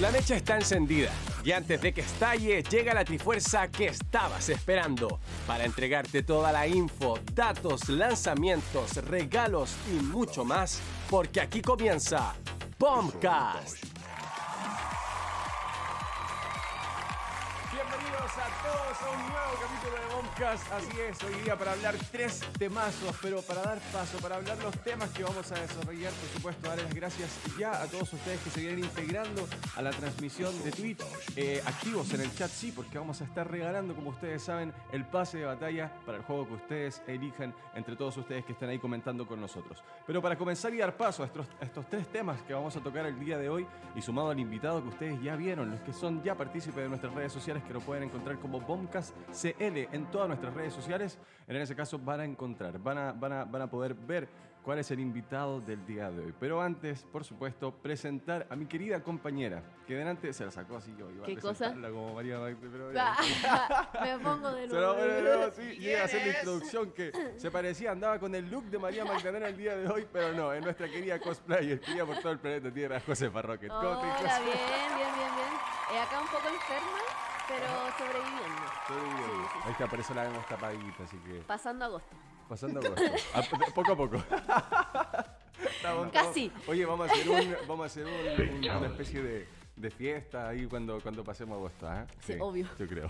La mecha está encendida y antes de que estalle llega la trifuerza que estabas esperando para entregarte toda la info, datos, lanzamientos, regalos y mucho más porque aquí comienza Bombcast. Así es, hoy día para hablar tres temazos, pero para dar paso, para hablar los temas que vamos a desarrollar, por supuesto, darles las gracias ya a todos ustedes que se vienen integrando a la transmisión de Twitch, eh, activos en el chat, sí, porque vamos a estar regalando, como ustedes saben, el pase de batalla para el juego que ustedes elijan entre todos ustedes que están ahí comentando con nosotros. Pero para comenzar y dar paso a estos, a estos tres temas que vamos a tocar el día de hoy y sumado al invitado que ustedes ya vieron, los que son ya partícipes de nuestras redes sociales, que lo pueden encontrar como Bombcast CL en todas nuestras redes sociales. En ese caso van a encontrar, van a, van a, van a poder ver cuál es el invitado del día de hoy. Pero antes, por supuesto, presentar a mi querida compañera, que delante se la sacó así yo. Iba ¿Qué a cosa? como María pero Me pongo de nuevo. nuevo así, y a hacer la introducción que se parecía, andaba con el look de María Magdalena el día de hoy, pero no, es nuestra querida cosplayer, que iba por todo el planeta Tierra, José Farroque. ¿Cómo te Hola, bien, bien, bien, bien. Eh, acá un poco enferma, pero sobreviviendo. Bien. Sí, sí, sí. Ahí está, por eso la vemos tapadita, así que Pasando agosto. pasando agosto. A- poco a poco. Estamos- Casi. Oye, vamos a hacer, un, vamos a hacer un- un- una especie de, de fiesta ahí cuando, cuando pasemos agosto. ¿ah? Sí, obvio. Yo creo.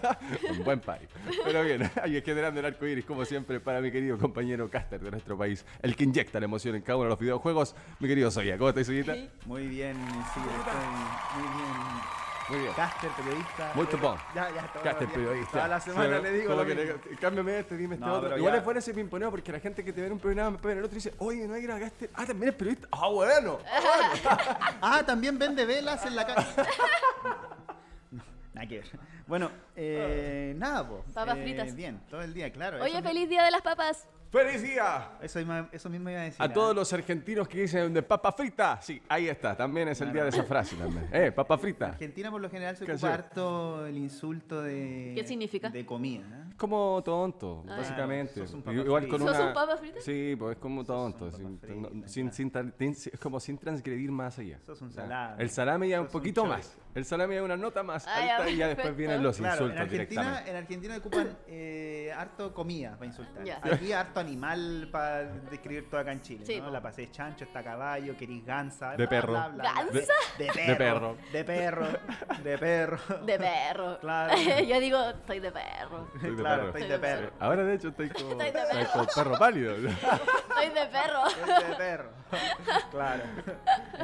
un buen país. Pero bien, ahí es generando el arco iris, como siempre, para mi querido compañero Caster de nuestro país, el que inyecta la emoción en cada uno de los videojuegos, mi querido Soya. ¿Cómo estás, Soyita? Sí. Muy bien, sí, estoy muy bien. Muy bien. Caster, periodista. Muy Bueno, topón. Ya, ya, todo Caster bien. periodista. Toda la semana Sí, le digo. lo que le- cámbiame este, dime este No, otro. Igual ya- es fuera ese pimponeo porque la gente que te ve en un programa me en el otro y dice, oye, no hay que ir a Caster. Ah, también es periodista. Ah, bueno. Ah, también vende velas en la calle. Nada que ver. Bueno, eh, nada, po. Papas Eh, fritas. Bien, todo el día, claro. Oye, feliz día de las papas. ¡Feliz día! Eso, mismo- eso mismo iba a decir. A ¿ah? todos los argentinos que dicen de papa frita. Sí, ahí está. También es el día de esa frase también. Eh, papa frita. Argentina por lo general se ocupa harto el insulto de... ¿Qué significa? De comida. ¿eh? Como tonto, Ah. básicamente. Sos un papa Igual con frito. ¿Sos una... un papa frita? Sí, pues es como tonto. sin, no- frita, sin- sin como sin transgredir más allá. Sos un salame. El salame ya un Sos un poquito más. El salame ya una nota más ya, alta y ya después vienen los Claro, en insultos Argentina, directamente. en Argentina ocupan eh, harto comida para insultar. Ya. Aquí harto animal para describir todo acá en Chile. Sí, ¿no? po. La pasé chancho, está caballo, querís gansa. De bla, perro. bla, bla, bla. ¿Gansa? De, de De perro. De perro. De perro. De perro. Claro. Yo digo, estoy de perro. Estoy de claro, perro. estoy de perro. Ahora de hecho estoy como, Estoy de estoy perro. como perro pálido. Estoy de perro. Estoy de perro. Claro.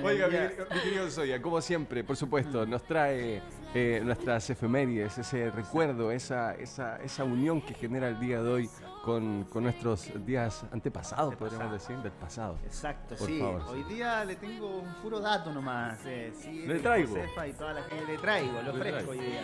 Oiga, mi, Ya. querido- mi querido Soya, como siempre, por supuesto, nos trae eh, nuestras efemérides, ese recuerdo, esa, esa, esa unión que genera el día de hoy con, con nuestros días antepasados, podríamos decir, del pasado. Exacto, Por sí. favor, Hoy sí. día le tengo un puro dato nomás. Eh, sí, Le traigo. Y toda la gente. Le traigo, lo Le traigo. hoy día.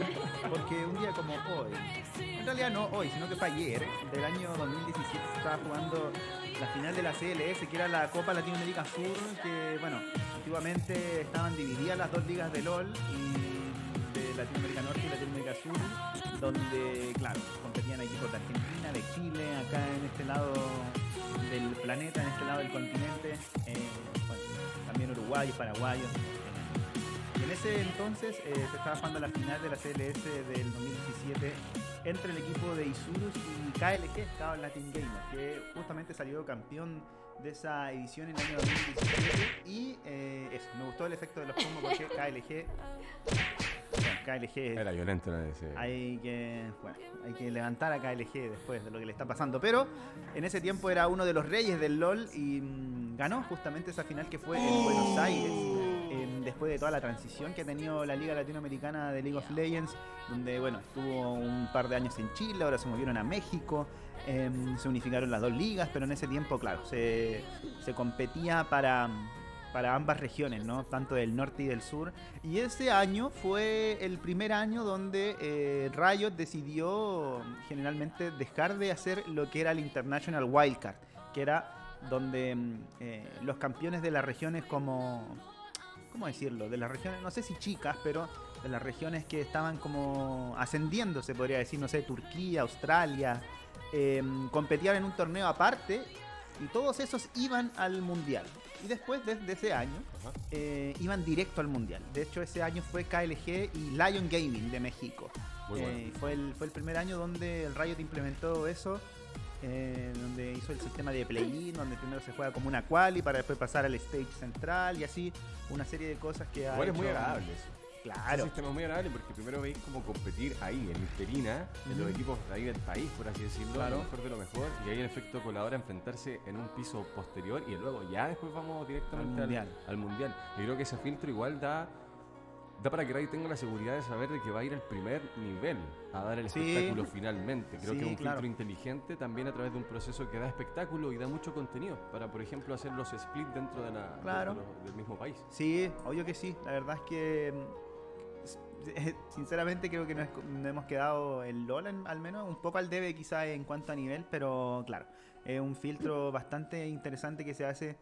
Porque un día como hoy, en realidad no hoy, sino que fue ayer, del año 2017, se estaba jugando la final de la CLS, que era la Copa Latinoamérica Sur, que, bueno, antiguamente estaban divididas las dos ligas de LOL y Latinoamérica Norte y Latinoamérica Sur, donde, claro, competían equipos de Argentina, de Chile, acá en este lado del planeta, en este lado del continente, eh, bueno, también uruguayos, paraguayos. eh. En ese entonces eh, se estaba jugando la final de la CLS del 2017 entre el equipo de Isurus y KLG, Cabo Latin Gamer, que justamente salió campeón de esa edición en el año 2017. Y eh, eso, me gustó el efecto de los combos porque KLG. Bueno, KLG Era violento en ese. hay que, bueno, hay que levantar a KLG después de lo que le está pasando. Pero en ese tiempo era uno de los reyes del LOL y mm, ganó justamente esa final que fue en Buenos Aires. después de toda la transición que ha tenido la Liga Latinoamericana de League of Legends, donde bueno, estuvo un par de años en Chile, ahora se movieron a México, em, se unificaron las dos ligas, pero en ese tiempo, claro, se, se competía para, para ambas regiones, ¿no? Tanto del norte y del sur. Y ese año fue el primer año donde eh, Riot decidió generalmente dejar de hacer lo que era el International Wildcard, que era donde mm, eh, los campeones de las regiones como... ¿Cómo decirlo? De las regiones, no sé si chicas, pero de las regiones que estaban como ascendiendo, se podría decir, no sé, Turquía, Australia, eh, competían en un torneo aparte Y todos esos iban al mundial. Y después, desde ese año, eh, iban directo al mundial. De hecho, ese año fue KLG y Lion Gaming de México. Muy Eh, bueno. fue, el, fue el primer año donde el Riot implementó eso, eh, donde hizo el sistema de play-in, donde primero se juega como una quali para después pasar al stage central y así una serie de cosas que ha Igual es muy agradable eso. Claro. Un sistema muy agradable porque primero veis cómo competir ahí, en Misterina, en los equipos de ahí del país, por así decirlo, Claro. lo mejor de lo mejor, y ahí el efecto colador a enfrentarse en un piso posterior y luego ya después vamos directamente Al al mundial. al mundial. Yo creo que ese filtro igual da, da para que Ray tenga la seguridad de saber de que va a ir al primer nivel a dar el Sí. espectáculo finalmente. Creo Sí, que es un claro. filtro inteligente también a través de un proceso que da espectáculo y da mucho contenido para, por ejemplo, hacer los split dentro de la, de- Claro. de los- del mismo país. Sí, obvio que sí. La verdad es que mm, sinceramente creo que no, es- no hemos quedado el LOL en- al menos un poco al debe quizás en cuanto a nivel, pero claro, es un filtro bastante interesante que se hace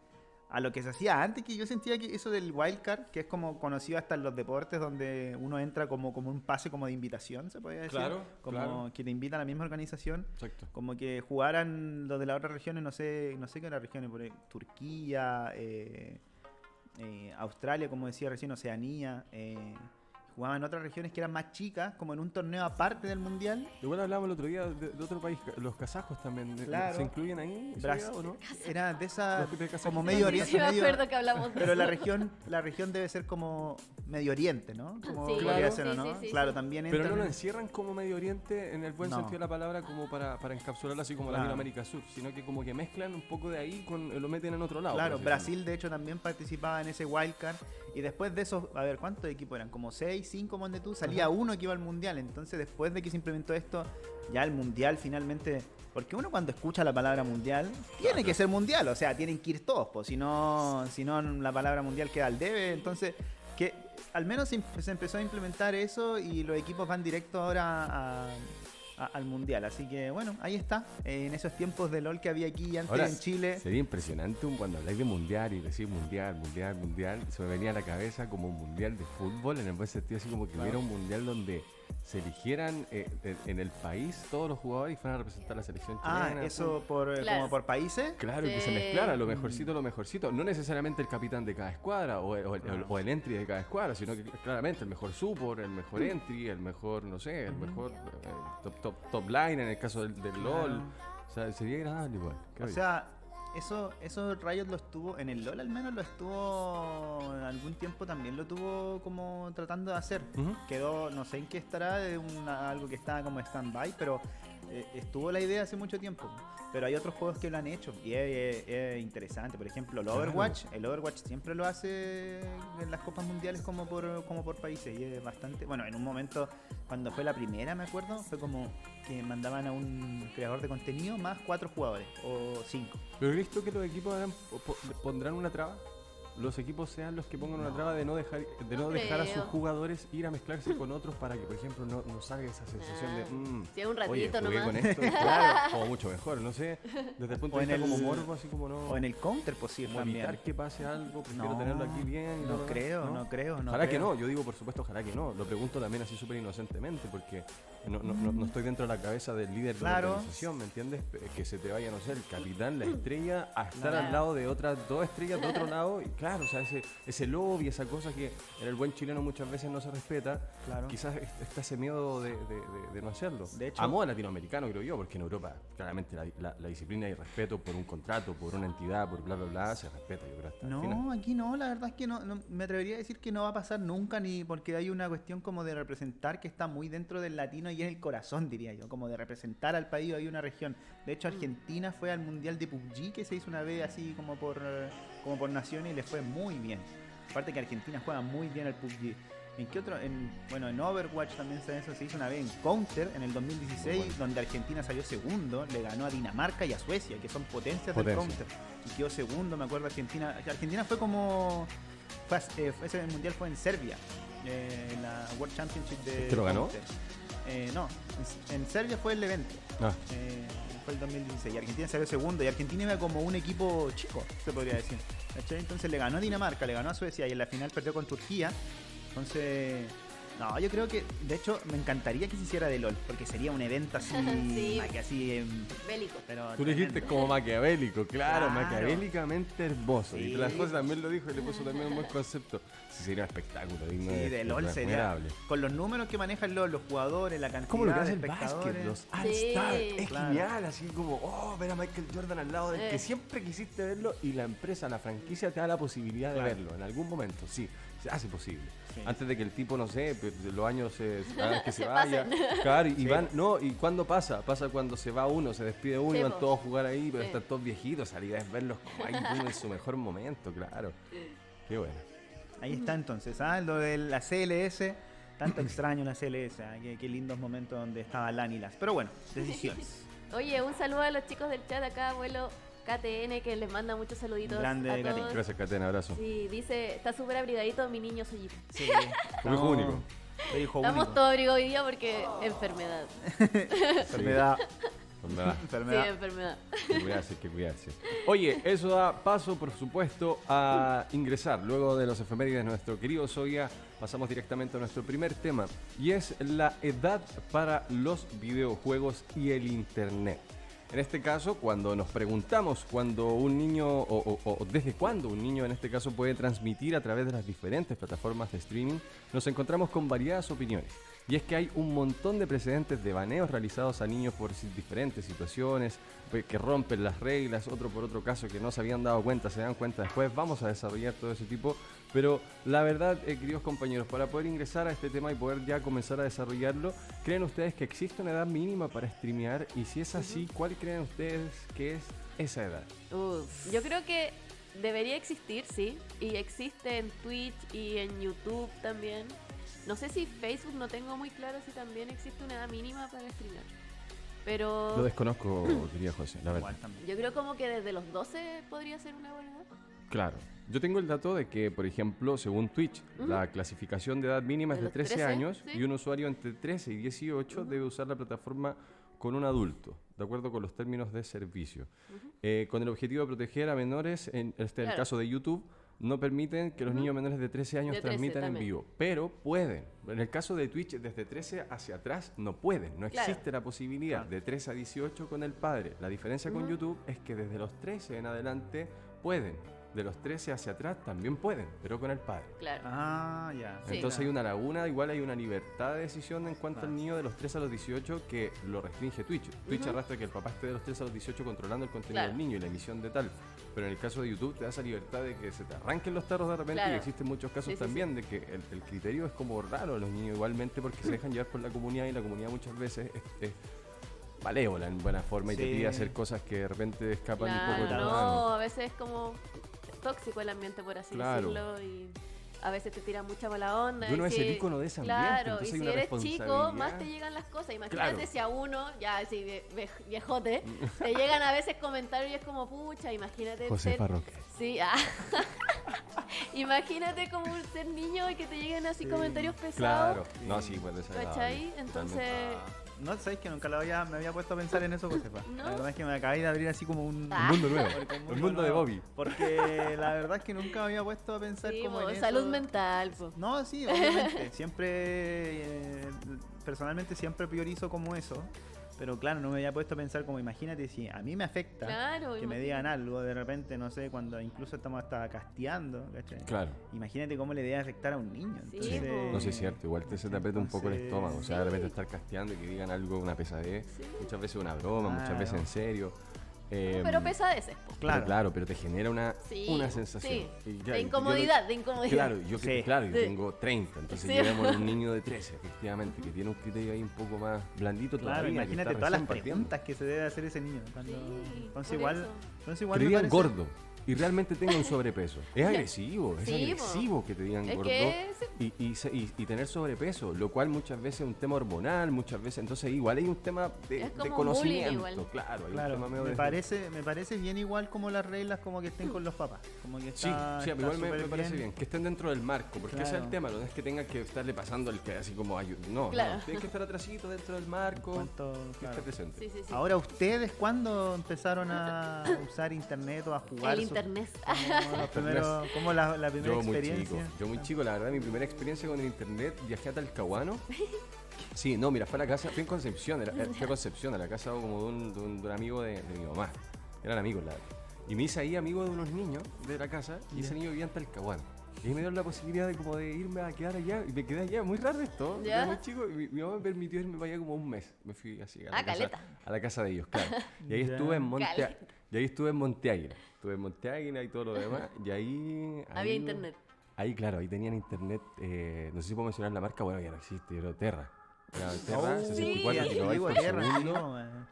a lo que se hacía antes, que yo sentía que eso del wildcard, que es como conocido hasta en los deportes, donde uno entra como, como un pase como de invitación, se podría decir. Claro, Como claro. que te invita a la misma organización. Exacto. Como que jugaran los de las otras regiones, no sé, no sé qué otras regiones, por ahí, Turquía, eh, eh, Australia, como decía recién, Oceanía. eh, jugaban otras regiones que eran más chicas, como en un torneo aparte del mundial. Igual hablábamos el otro día de, de otro país, los kazajos también. de- Claro. ¿Se incluyen ahí? ¿Esa Brasil, o no? Era de esa, de como Medio Oriente. sí, me medio- acuerdo que hablamos de pero la eso. región, la región debe ser como Medio Oriente, ¿no? Como Sí, podría Claro. ser, ¿o sí, ¿no? sí, sí, claro, también Pero no lo en- encierran como Medio Oriente en el buen No. sentido de la palabra, como para, para encapsularlo así como Claro. Latinoamérica Sur, sino que como que mezclan un poco de ahí, con lo meten en otro lado. Claro. Brasil de hecho también participaba en ese wildcard. Y después de esos, a ver, ¿cuántos equipos eran? Como 6, 5 donde tú, salía uno que iba al mundial. Entonces después de que se implementó esto, ya el mundial finalmente... Porque uno cuando escucha la palabra mundial, tiene que ser mundial, o sea, tienen que ir todos, pues, si no, si no la palabra mundial queda al debe, entonces, que al menos se, se empezó a implementar eso y los equipos van directo ahora a- a- al mundial, así que bueno, ahí está, en esos tiempos de LOL que había aquí antes Ahora, en Chile. Sería impresionante un- cuando habláis de mundial y decís mundial, mundial, mundial. Se me venía a la cabeza como un mundial de fútbol, en el buen sentido, así como que hubiera un mundial donde se eligieran eh, en, en el país todos los jugadores y fueran a representar a la selección Ah, chilena. eso por, eh, Claro. como por países. Claro, que se Sí. mezclara lo mejorcito, lo mejorcito. No necesariamente el capitán de cada escuadra o el, o el- Claro. o el entry de cada escuadra, sino que claramente el mejor support, el mejor entry, el mejor, no sé, el mejor eh, top, top, top line en el caso del, del LOL. Claro. O sea, sería agradable igual. O sea, eso, eso Riot lo estuvo, en el LOL al menos lo estuvo, algún tiempo también lo tuvo como tratando de hacer. Quedó, no sé en qué estará, de una- algo que estaba como stand-by, pero estuvo la idea hace mucho tiempo. Pero hay otros juegos que lo han hecho y es, es- es interesante. Por ejemplo, el. Overwatch. El Overwatch siempre lo hace en las copas mundiales como por, como por países. Y es bastante. Bueno, en un momento, cuando fue la primera, me acuerdo, fue como que mandaban a un creador de contenido más cuatro jugadores o cinco. Pero he visto que los equipos pondrán una traba. Los equipos sean los que pongan una traba de no dejar de no dejar a sus jugadores ir a mezclarse con otros para que, por ejemplo, no, no salga esa sensación de. "Mm, sí, un Oye, ratito jugué nomás". con esto, claro, o mucho mejor, no sé, desde el punto O de en vista como el- morbo, así como no, O en el counter, pues como también. evitar que pase algo, prefiero No, tenerlo aquí bien. no creo, no creo, no ojalá que no, yo digo por supuesto, ojalá que no, lo pregunto también así súper inocentemente, porque no, no, no, no estoy dentro de la cabeza del líder de la organización, ¿me entiendes? Que se te vaya, no sé, el capitán, la estrella, a estar al lado de otras dos estrellas de otro lado, y claro, o sea, ese, ese lobby, esa cosa que en el buen chileno muchas veces no se respeta, Claro. quizás est- está ese miedo de, de- de- de no hacerlo. De hecho- a modo latinoamericano, creo yo, porque en Europa, claramente, la, la- la disciplina y respeto por un contrato, por una entidad, por bla, bla, bla, se respeta, yo creo, hasta el final. No, aquí no, la verdad es que no, no- me atrevería a decir que no va a pasar nunca, ni porque hay una cuestión como de representar que está muy dentro del latino y es el corazón, diría yo, como de representar al país, hay una región. De hecho, Argentina fue al Mundial de PUBG que se hizo una vez así como por, eh, como por naciones y le fue muy bien. Aparte que Argentina juega muy bien al PUBG. ¿En qué otro? En, bueno, en Overwatch también se, eso se hizo una vez en Counter en el 2016, Muy bueno. donde Argentina salió segundo, le ganó a Dinamarca y a Suecia, que son potencias del Potencia. Counter. Y quedó segundo, me acuerdo, Argentina. Argentina fue como. Fue, eh, fue- ese mundial fue en Serbia, eh, en la World Championship de. ¿Este lo ganó? Counter. Eh, no, en, Serbia fue el evento. Ah, eh, fue el 2016. Y Argentina salió segundo. Y Argentina iba como un equipo chico, se podría decir. Entonces le ganó a Dinamarca, le ganó a Suecia y en la final perdió con Turquía. Entonces No, yo creo que, de hecho, me encantaría que se hiciera de LOL, porque sería un evento así, Sí. que así, em, Bélico. pero Tú dijiste como maquiavélico, claro, Claro. maquiavélicamente hermoso. Y Sí. las cosas también lo dijo y le puso también un buen concepto. Sí, sería un espectáculo digno Sí, de, LOL sería, admirable. con los números que maneja el LOL, los jugadores, la cantidad Como lo que hace de el básquet, espectadores. los All-Star. Sí. Es Claro. genial, así como, oh, ver a Michael Jordan al lado del que Eh. siempre quisiste verlo y la empresa, la franquicia te da la posibilidad de verlo en algún momento. Sí, se hace posible. Sí. Antes de que el tipo, no sé, pues, los años se, hagan que se, Se vaya. Claro, y Sí. van, no, ¿y cuándo pasa? Pasa cuando se va uno, se despide uno y Sí, van po. todos a jugar ahí, pero Sí. están todos viejitos. Idea es verlos como ahí uno en su mejor momento, claro. Qué bueno. Ahí está entonces, ¿ah? lo de la CLS, tanto extraño la CLS, ¿ah? qué, qué lindos momentos donde estaba Lanilas. Pero bueno, decisiones. Oye, un saludo a los chicos del chat acá, abuelo KTN, que les manda muchos saluditos Grande, a Katy. Gracias, Catena, abrazo. Sí, dice, está súper abrigadito mi niño Soyito. Sí, Como hijo único. soy hijo Estamos único. todos abrigados hoy día porque enfermedad. Enfermedad. Pues nada. Sí, enfermedad. enfermedad. Que cuidarse, que cuidarse. Oye, eso da paso, por supuesto, a ingresar. Luego de los efemérides de nuestro querido Soya, pasamos directamente a nuestro primer tema. Y es la edad para los videojuegos y el Internet. En este caso, cuando nos preguntamos cuando un niño, o, o- desde cuándo un niño en este caso puede transmitir a través de las diferentes plataformas de streaming, nos encontramos con variadas opiniones. Y es que hay un montón de precedentes de baneos realizados a niños por diferentes situaciones, pues, que rompen las reglas, otro por otro caso que no se habían dado cuenta, se dan cuenta después, vamos a desarrollar todo ese tipo. Pero la verdad, eh, queridos compañeros, para poder ingresar a este tema y poder ya comenzar a desarrollarlo, ¿creen ustedes que existe una edad mínima para streamear? Y si es así, ¿cuál creen ustedes que es esa edad? Uf, yo creo que debería existir, sí. Y existe en Twitch y en YouTube también. No sé si Facebook, no tengo muy claro si también existe una edad mínima para streamear. Pero Lo desconozco, diría José, la verdad. Yo creo como que desde los 12 podría ser una buena edad. Claro. Yo tengo el dato de que, por ejemplo, según Twitch, la clasificación de edad mínima es De de los 13, 13, años sí. y un usuario entre 13 y 18 debe usar la plataforma con un adulto, de acuerdo con los términos de servicio. Eh, con el objetivo de proteger a menores, en este es el caso de YouTube, no permiten que los niños menores de 13 años De 13 transmitan en vivo, pero pueden. En el caso de Twitch, desde 13 hacia atrás no pueden, no Claro. existe la posibilidad Claro. de 13 a 18 con el padre. La diferencia con. YouTube es que desde los 13 en adelante pueden. De los 13 hacia atrás también pueden, pero con el padre. Claro. Ah, ya. Sí. Entonces hay una laguna, igual hay una libertad de decisión en cuanto al niño de los 13 a los 18 que lo restringe Twitch. Twitch arrastra que el papá esté de los 13 a los 18 controlando el contenido Claro. del niño y la emisión de tal. Pero en el caso de YouTube te da esa libertad de que se te arranquen los tarros de repente Claro. y existen muchos casos Sí, sí, también de que el, el criterio es como raro a los niños igualmente porque se dejan llevar por la comunidad y la comunidad muchas veces es, es malévola en buena forma y te pide hacer cosas que de repente escapan un poco de no, a veces es como tóxico el ambiente, por así Claro. decirlo, y a veces te tira mucha mala onda. Y uno es el que- ícono de ese ambiente, Claro, y hay si una eres chico, más te llegan las cosas. Imagínate Claro. si a uno, ya así vie- vie- viejote, te llegan a veces comentarios y es como, pucha, imagínate José ser... Farroque. Sí, ah. Imagínate como un ser niño y que te lleguen así Sí, comentarios pesados. Claro, no, sí, pues desagradable, ¿Cachai? Entonces, No, sabes que nunca lo había, me había puesto a pensar en eso, Josefa. ¿No? La verdad es que me acabé de abrir así como un, Ah. Un mundo nuevo, un el mundo de. Bobby. Porque la verdad es que nunca me había puesto a pensar sí, como en salud eso. mental, po. No, sí, obviamente. siempre, eh, personalmente siempre priorizo como eso. Pero claro, no me había puesto a pensar como, imagínate si a mí me afecta Claro, que me digan algo de repente, no sé, cuando incluso estamos hasta casteando, ¿cachai? Claro. Imagínate cómo le debe afectar a un niño. Sí, Entonces. No sé, es cierto, igual te se te aprieta un poco el estómago. O sea, de Sí. repente estar casteando y que digan algo, una pesadez. Sí. Muchas veces una broma, muchas veces en serio. Eh, Pero pesadeces, po. pero Claro. claro, pero te genera una, Sí, una sensación. sí. Y ya- de incomodidad, no- de incomodidad. Claro, yo que, Sí. claro, yo Sí. tengo 30, entonces Sí. llevemos un niño de 13, efectivamente, que tiene un criterio ahí un poco más blandito Claro, todavía. imagínate todas las preguntas que se debe hacer ese niño. cuando- Sí, entonces por igual, eso. entonces igual gordo y realmente tenga un sobrepeso. Es agresivo, es Sí, agresivo que te digan Es gordo que sí. y, y se- y- y tener sobrepeso, lo cual muchas veces es un tema hormonal, muchas veces, entonces igual hay un tema de, conocimiento, igual. claro, hay Claro, un tema medio me de- parece, me parece bien igual como las reglas como que estén con los papás. Como que Sí, está, sí, está igual me, parece bien. que estén dentro del marco, porque ese es el tema, no es que tengan que estarle pasando el que así como ayu- no, Claro. no, tienen que estar atrasito dentro del marco, Cuánto- que esté presente. Sí, sí, sí. Ahora, ¿ustedes cuándo empezaron a usar internet o a jugar El internet. Como, los primeros- como la, la primera Yo muy chico, experiencia. yo muy chico, la verdad, mi primera experiencia con el internet, viajé a Talcahuano. Sí, no, mira, fue a la casa, fui en Concepción, era, era- fui a Concepción, a la casa como de un, de un- de un amigo de, de mi mamá. Eran amigos, la verdad. Y me hice ahí amigo de unos niños de la casa y ese niño vivía en Talcahuano. Y ahí me dieron la posibilidad de como de irme a quedar allá y me quedé allá, muy raro esto, ¿Ya? era muy chico y mi, mi mamá me permitió irme para allá como un mes. Me fui así a la, Ah, casa, caleta. a la casa de ellos, claro. Y ahí Ya. estuve en Monte y ahí estuve en Monte Águila. Estuve en y todo lo demás. Y ahí. Había ahí- internet. Ahí, claro, ahí tenían internet. eh, no sé si puedo mencionar la marca, bueno, ya no existe, pero Terra. Era Terra, Oh, 64 sí.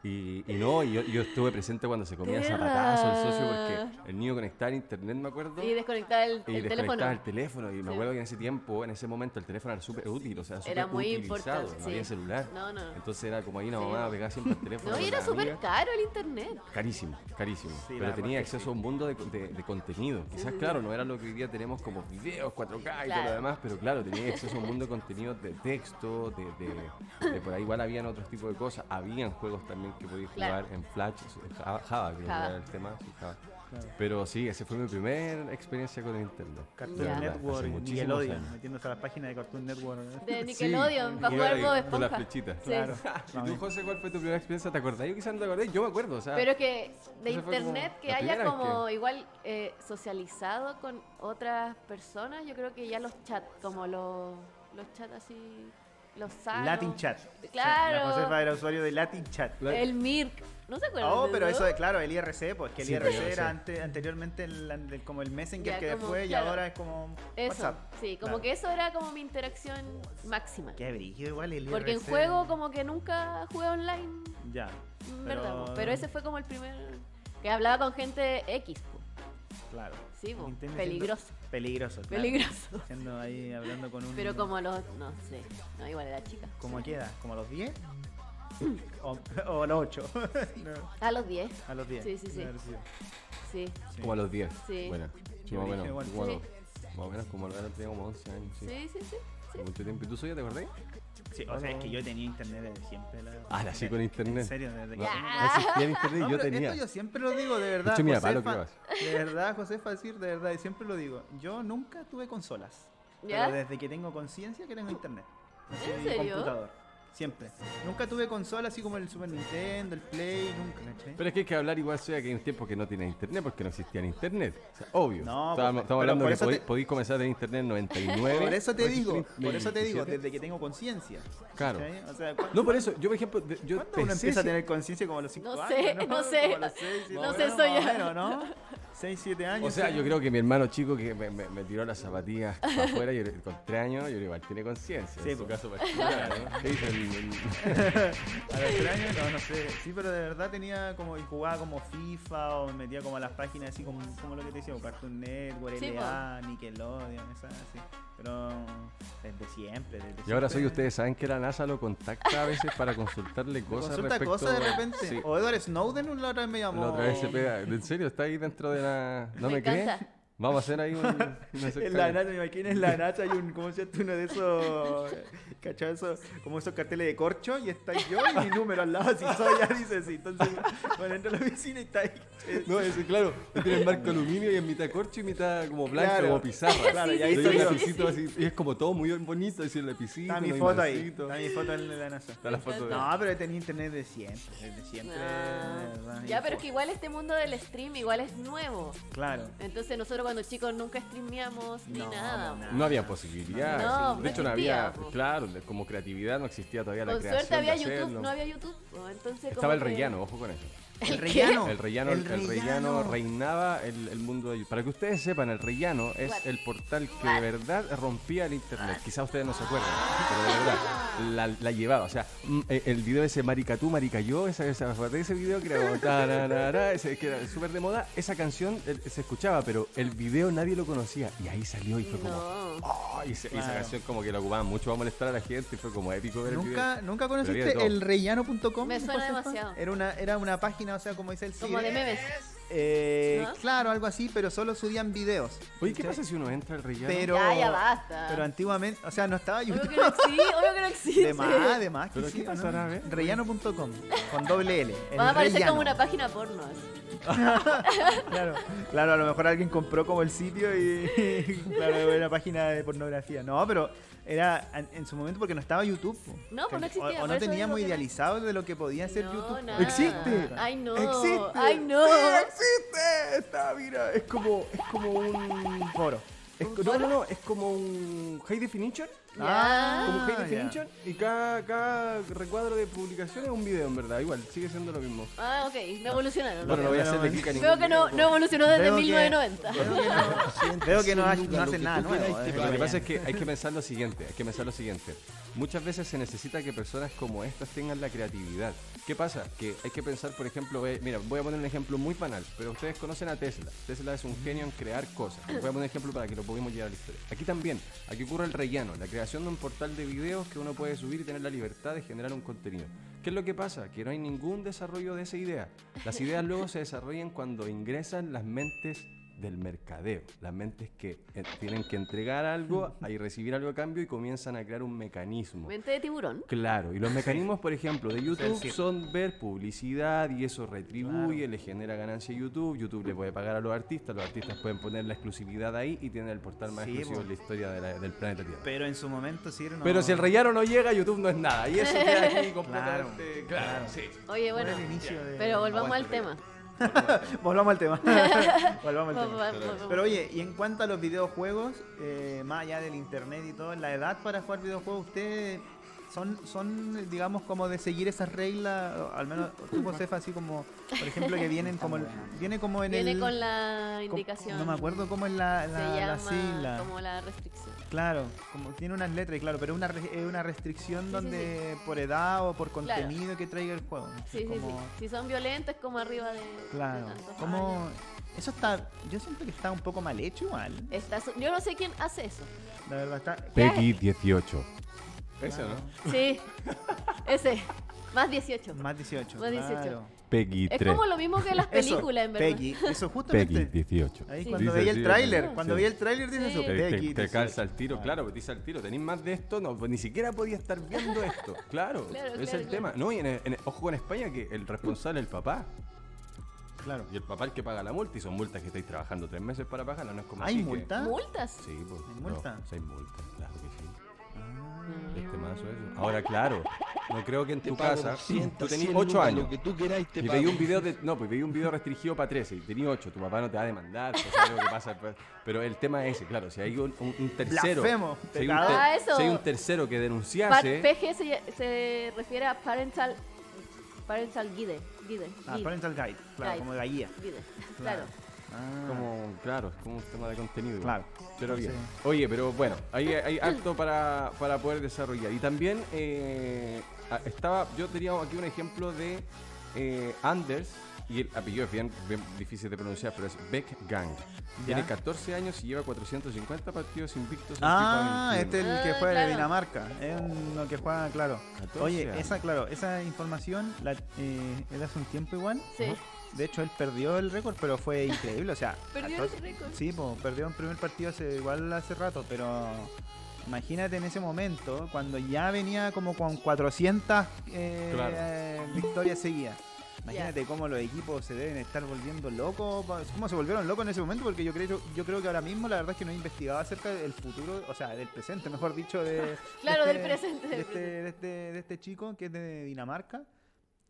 Y, y no, y yo, yo estuve presente cuando se comía zapatazo el socio porque el niño conectaba el internet, me acuerdo. Y desconectar el, y el desconectaba teléfono. el teléfono. Y me Sí. acuerdo que en ese tiempo, en ese momento, el teléfono era súper útil, o sea, súper Era muy utilizado, importante, No sí. había celular. No, no. Entonces era como ahí una Sí. mamá pegaba siempre el teléfono. No, y era súper caro el internet. Carísimo, carísimo. Sí, pero tenía acceso sí. a un mundo de, de- de contenido. Quizás, claro, no era lo que hoy día tenemos como videos, 4K y todo lo demás, pero claro, tenía acceso a un mundo de contenido de texto, de, de- de por ahí igual habían otros tipos de cosas. Habían juegos también que podías Claro. jugar en Flash, Java, Java, creo que Java. era el tema. sí, Java. Claro. Pero sí, esa fue mi primera experiencia con el internet. Cartoon verdad, Network, Nickelodeon, años. metiéndose a las páginas de Cartoon Network. De Nickelodeon, para jugar Bob con Esponja. las flechitas. Sí. Claro. ¿Y tú, José, cuál fue tu primera experiencia? ¿Te acordás? Yo quizás no te acordé, yo me acuerdo, o sea... Pero que de internet que la haya como igual eh, socializado con otras personas, yo creo que ya los chats, como los, los chats así, los sanos. Latin Chat. Claro. La Josefa era usuario de Latin Chat. El Mirk. ¿No se acuerdan? Oh, de pero eso, claro, el IRC, pues que el Sí, IRC pues, IRC. era ante- anteriormente el- el- como el Messenger Ya, que como- después y ahora es como Eso, WhatsApp. sí, como Claro. que eso era como mi interacción máxima. Qué brillo igual el Porque en IRC. juego como que nunca jugué online, Ya. en ¿verdad? Pero-? Pero ese fue como el primer... Que hablaba con gente X, po. Claro. Sí, Nintendo peligroso, siendo- Peligroso, claro. peligroso. Siendo ahí hablando con un. Pero como a los... No sé, no, igual era chica. ¿Cómo a qué edad? ¿Como a los 10? o, o a los 8. A los 10, a los 10. Sí, sí, sí. Sí. Sí. Como a los 10. Sí. Bueno, Qué más o menos. igual. como a Sí. los- Más o menos como lo era, tenía como 11 años. Sí. Sí, sí, sí. sí. Mucho tiempo. ¿Y tú, Soya, te acordás? Sí, o sea, es que yo tenía internet desde siempre. La, Ah, nací con internet. En serio, desde que. No, Ya. no existía internet, No, yo tenía. Esto yo siempre lo digo, de verdad. lo Josefa, creo De verdad, Josefa, decir, de verdad, y siempre lo digo. Yo nunca tuve consolas. ¿Ya? Pero desde que tengo conciencia que tengo internet. Así, ¿En serio? computador. Siempre. Nunca tuve consola así como el Super Nintendo, el Play, nunca, ¿cachai? Pero es que hay que hablar igual, Soya, que hay un tiempo que no tenía internet porque no existía el internet. O sea, obvio. No, estamos pues, estamos pero hablando por que podí- te- podéis comenzar tener internet en 99. Por eso te no digo, por eso te digo, 27. desde que tengo conciencia. Claro. sea, ¿cu- No, por eso, yo por ejemplo, de- yo ¿Cuándo uno empieza a tener conciencia como a los 5 No años? sé, no sé. Los 6, No sé, soy yo. ¿no? 6, 7 años. O sea, sí. yo creo que mi hermano chico que me, me- me tiró las zapatillas para afuera yo, con 3 años, yo igual tiene conciencia. Sí, en su caso particular, ¿no? ¿Qué dice el- el- A los 3 años, no, no sé. Sí, pero de verdad tenía como. Y jugaba como FIFA o me metía como a las páginas así como, como lo que te decía, Cartoon Network, LA, Nickelodeon, esas así. Pero desde siempre. Desde Y ahora soy siempre. ustedes saben que la NASA lo contacta a veces para consultarle ¿Me cosas consulta respecto cosas de repente. Sí. O Edward Snowden la otra vez me llamó. La otra vez se pega. ¿En serio? ¿Está ahí dentro de la.? ¿No Me me, crees? Vamos a hacer ahí un. una En la. Nacha, me imagino en la Nacha hay un, ¿cómo se llama? Uno de esos, ¿cachai? Eso, como esos carteles de corcho y está yo y mi número al lado, si soy ya dice así. Entonces, bueno, entro a la oficina y está ahí. No, ese, claro, tiene marco aluminio y es mitad corcho y mitad como blanco, Claro. como pizarra. Claro, y ahí yo. sí, lapicito así, y es como todo muy bonito, así el lapicito. Está mi foto ahí. Está mi foto en la NASA. Está la foto de. No, pero he tenido internet de siempre, desde siempre. Ah, ya, pero es que igual este mundo del stream igual es nuevo. Claro. Entonces nosotros cuando chicos nunca streameamos ni No, nada. no, No había posibilidad. No, de no hecho, no existía, había. po. Claro, como creatividad no existía todavía la Con creación. suerte había de YouTube, no había YouTube. po, Entonces Estaba el rellano, ojo con eso. El rellano. El rellano, el, rellano reinaba el, el mundo de YouTube. Para que ustedes sepan, el rellano es What? el portal que de verdad rompía el internet. Quizás ustedes no se acuerdan, pero de verdad la, la llevaba. O sea, mm, eh, el video ese Maricatú, Maricayó, esa, esa, de ese video que era como tararara, ese que era súper de moda, esa canción eh, se escuchaba, pero el video nadie lo conocía. Y ahí salió y fue como. No. "Oh", y, se- y esa canción como que la ocupaban mucho para molestar a la gente y fue como épico ver el video. ¿Nunca, ¿Nunca conociste el rellano.com? Me suena demasiado. Era una, era una página, o sea, como dice el Como de memes. Eh, ¿No? Claro, algo así, pero solo subían videos. Oye, ¿qué pasa si uno entra al relleno? Pero, Ya, ya basta. pero antiguamente, o sea, no estaba Obvio YouTube. que no existe, obvio que no existe. De más, de más. ¿Pero sí, qué ¿o no? pasará, a ver? Rellano.com, con doble L. Va a aparecer rellano. como una página porno. Claro, claro, a lo mejor alguien compró como el sitio y, claro, era una página de pornografía. No, pero era en, en su momento porque no estaba YouTube. po. No, pues no existía, O, no teníamos no. idealizado de lo que podía ser No, YouTube. nada. ¿Existe? Ay, no. ¡Existe! Ay, no. ¡Sí, existe! Está, mira, es como, es como un... Foro. es no, no, no, es como un High Definition. Ya. Como High Ah, Definition. Y cada, cada recuadro de publicación es un video, en verdad. Igual, sigue siendo lo mismo. Ah, ok, no evolucionaron. Bueno, no voy a hacerle bueno. clic a ningún Veo que no, video, no evolucionó desde Veo que- 1990. Veo que no, veo que no, ha- no hacen nada nuevo. eh, Lo que pasa es que hay que pensar lo siguiente, hay que pensar lo siguiente. Muchas veces se necesita que personas como estas tengan la creatividad. ¿Qué pasa? Que hay que pensar, por ejemplo, eh, mira, voy a poner un ejemplo muy banal, pero ustedes conocen a Tesla. Tesla es un genio en crear cosas. Voy a poner un ejemplo para que lo podamos llevar a la historia. Aquí también, aquí ocurre el relleno, la creación de un portal de videos que uno puede subir y tener la libertad de generar un contenido. ¿Qué es lo que pasa? Que no hay ningún desarrollo de esa idea. Las ideas luego se desarrollan cuando ingresan las mentes del mercadeo, las mentes que eh, tienen que entregar algo y recibir algo a cambio y comienzan a crear un mecanismo. Mente de tiburón. Claro, y los mecanismos, por ejemplo, de YouTube sí. son ver publicidad y eso retribuye, le genera ganancia a YouTube, YouTube le puede pagar a los artistas, los artistas pueden poner la exclusividad ahí y tienen el portal más Sí, exclusivo en la historia de la- del planeta Tierra. Pero en su momento sí no. Pero si el relleno no llega, YouTube no es nada. Y eso queda aquí completamente claro. claro. sí. Oye, bueno, el inicio de- pero volvamos al tema. Volvamos al tema. Volvamos al tema. Pero oye, y en cuanto a los videojuegos, eh, más allá del internet y todo, la edad para jugar videojuegos, ¿ustedes son, son digamos, como de seguir esas reglas? Al menos tú, Josefa, así como, por ejemplo, que vienen como, el- viene como en Viene el... con la indicación. No me acuerdo cómo es la, Se la, la llama sigla. como la restricción. Claro, como tiene unas letras, claro, pero una, re- es una restricción sí, donde por edad o por Claro. contenido que traiga el juego. Sí, sí, como, sí. Si son violentos, como arriba de. Claro, como... años. Eso está, yo siento que está un poco mal hecho igual. Está yo no sé quién hace eso. La verdad está... Peggy 18. Ese, ¿no? Sí, ese. Más 18. Más 18. Más 18. claro. Peggy Es 3. como lo mismo que las Eso, películas, en verdad. Peggy, eso justamente. Peggy 18. Ahí Sí. cuando Dice veía el tráiler, cuando Sí. veía el tráiler dice Sí. eso, Te, te- Peggy. te 18. calza el tiro, claro, te dice al tiro. ¿Tenéis más de esto? No, pues ni siquiera podía estar viendo esto. Claro, Claro, ese es claro, el claro. tema. No, y en, en- ojo con España que el responsable es el papá. Claro. Y el papá el que paga la multa y son multas que estáis trabajando tres meses para pagarla, no es como ¿Hay aquí que- multa? ¿Multas? Sí, pues. ¿Hay no, multa? sí hay multas, claro que sí. Eso. Ahora, claro, no creo que en Te tu casa 200, tú tenías 100 8 lucas, años. Lo que tú queráis te Y un video de. No, pues veía un video restringido para 13 y tenía 8. Tu papá no te va a demandar, pues, ¿sabes lo que pasa? Pues, Pero el tema es ese, claro. Si hay un, un- un tercero. Blasfemo, si, hay un pecador. Ah, eso. si hay un tercero que denunciase. PG se, se refiere a Parental, parental Guide. Guide. Ah, Parental Guide, claro, Guide. como la guía. guide. Claro. Ah, Como, claro, es como un tema de contenido. Claro. Pero bien. Sí. Oye, pero bueno, hay, hay acto para, para poder desarrollar. Y también eh, estaba, yo tenía aquí un ejemplo de eh, Anders, y el apellido es bien, bien difícil de pronunciar, pero es Beck Gang. Tiene Ya. 14 años y lleva 450 partidos invictos en Ah, FIFA este es el que Ah, juega de. Dinamarca. Es uno que juega, claro. 14 Oye, años. esa, claro, esa información la, eh, él hace un tiempo igual. Sí. De hecho, él perdió el récord, pero fue increíble. O sea, Perdió el récord. Sí, pues, perdió un primer partido hace, igual hace rato, pero imagínate en ese momento, cuando ya venía como con 400 eh, Claro. eh, victorias seguidas. Imagínate cómo los equipos se deben estar volviendo locos, cómo se volvieron locos en ese momento, porque yo creo, yo creo que ahora mismo la verdad es que no he investigado acerca del futuro, o sea, del presente, mejor dicho, de, Claro, de del presente, de este, de, este, de este chico que es de Dinamarca,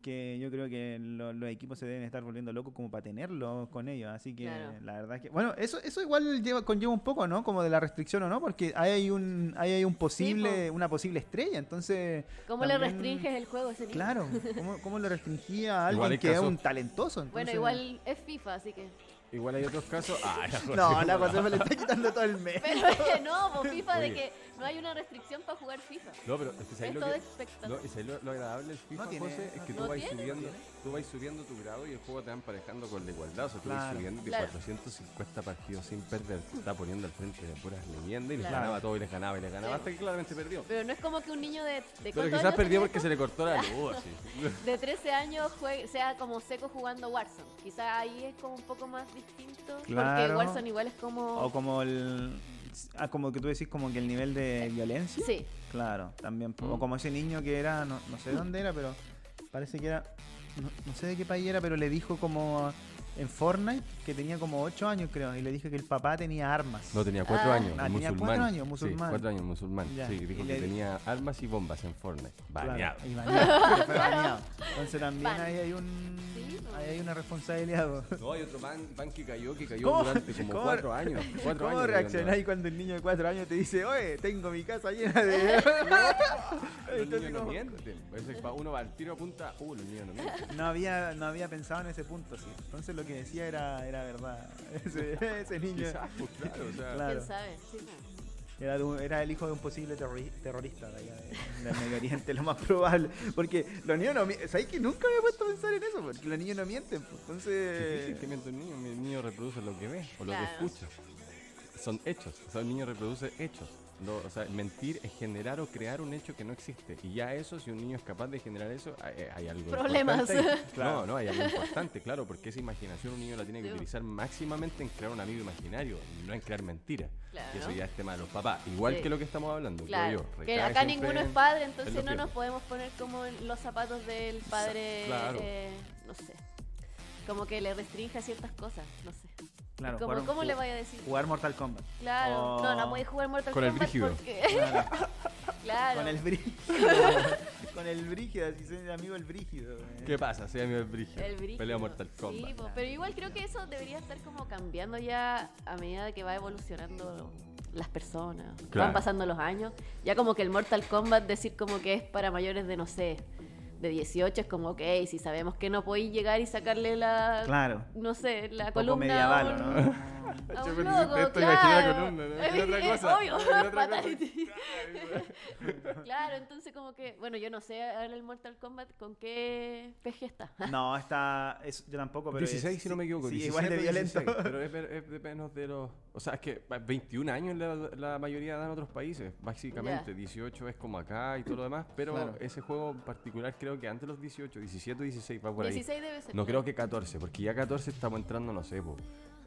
que yo creo que lo- los equipos se deben estar volviendo locos como para tenerlo con ellos, así que Claro. la verdad es que, bueno, eso, eso igual lleva, conlleva un poco, ¿no? Como de la restricción o no, porque ahí hay un, ahí hay un posible, una posible estrella, entonces... ¿Cómo le también- restringes el juego a ese niño? Claro, ¿cómo, cómo lo restringía a alguien que es un talentoso? Bueno, igual es FIFA, así que. igual hay otros casos. Ah, la No, la le está quitando todo el mes. Pero es que no, FIFA de que no hay una restricción para jugar FIFA. No, pero es que ¿sabes Es lo todo que-. No, ¿sabes lo, lo agradable del FIFA, No tiene, José, es que tú vas subiendo, tú vas subiendo tu grado y el juego te va emparejando con la igualdad. O sea, tú vas subiendo de Claro. 450 partidos sin perder. Te está poniendo al frente de puras leyendas y les Claro. ganaba todo y les ganaba y les ganaba Sí. hasta que claramente perdió. Pero no es como que un niño de, de Pero ¿cuántos quizás perdió porque se le cortó la luz. así. de 13 años juegue- sea como seco jugando Warzone. Quizás ahí es como un poco más distinto. Porque Claro. Warzone igual es como. O como el. Ah, como que tú decís, como que el nivel de violencia. Sí, Claro, también. Mm. O como ese niño que era, no, no sé dónde era, pero parece que era. No, no sé de qué país era, pero le dijo como en Fortnite que tenía como 8 años, creo. Y le dijo que el papá tenía armas. No, tenía cuatro Ah. años, Ah, tenía musulmán. cuatro años, Sí, musulmán. cuatro años, musulmán. Ya, Sí, dijo y que tenía armas y bombas en Fortnite. Claro, Baneado. y baneado, que fue baneado. Entonces también Ban. ahí hay un. Sí, no. ahí hay una responsabilidad. po. No, hay otro man, man que cayó, que cayó ¿Cómo- durante como cómo- cuatro años. Cuatro ¿Cómo años reaccionáis cuando el niño de 4 años te dice, oye, tengo mi casa llena de. Los Entonces, niños no mienten. Uno va al tiro apunta, uh, los niños no mienten. No había, no había pensado en ese punto, sí. Entonces lo que decía era, era verdad. Ese, ese niño Quizás, pues, claro, o sea. Claro. quién sabe. Sí, no. era, de un- era el hijo de un posible terrori- terrorista de allá de- del Medio Oriente, lo más probable. Porque los niños no mienten. ¿Sabes que nunca me he puesto a pensar en eso? Porque los niños no mienten. pues. Entonces. Difícil que miente un niño, el niño reproduce lo que ve o lo Claro. que escucha. Son hechos, o sea, el niño reproduce hechos. No, o sea, mentir es generar o crear un hecho que no existe. Y ya eso, si un niño es capaz de generar eso, hay, hay algo Problemas. importante. Claro. No, no, hay algo importante, claro, porque esa imaginación un niño la tiene que Sí. utilizar máximamente en crear un amigo imaginario, no en crear mentiras. Claro. Y eso ya es tema de los papás. Igual Sí. que lo que estamos hablando, creo Claro, yo. que acá ninguno es padre, en entonces no nos podemos poner como en los zapatos del padre, Claro. eh, no sé, como que le restringe a ciertas cosas, no sé. Claro, como, ¿Cómo le vaya a decir? Jugar Mortal Kombat. Claro, O- no, no puedes jugar Mortal Con el Kombat brígido. porque... Claro, claro, Con el brígido. con el brígido, así soy amigo del brígido. eh. ¿Qué pasa? Soy amigo del Brigio. el brígido. Pelea Mortal Kombat. Sí, po, pero igual creo que eso debería estar como cambiando ya a medida de que va evolucionando las personas. Claro. Van pasando los años. Ya como que el Mortal Kombat decir como que es para mayores de, no sé, de 18 es como, ok, si sabemos que no podéis llegar y sacarle la, Claro. no sé, la Un poco columna a un, ¿no? a Yo un pensé, loco, esto imaginé la claro. columna, no Es- imaginé otra es cosa, obvio, otra cosa. claro, entonces como que, bueno, yo no sé ahora el Mortal Kombat con qué PG está. No, está. es- yo tampoco, pero. 16, es- si no me equivoco. Sí, 17 igual de violento. 16, pero es, de- es de menos de los. O sea, es que 21 años la, la mayoría dan otros países, básicamente. 18 es como acá y todo lo demás. Pero Claro. ese juego en particular, creo que antes de los 18, 17 o 16 va por ahí. 16 debe ser. No creo que 14, porque ya 14 estamos entrando, no sé, po,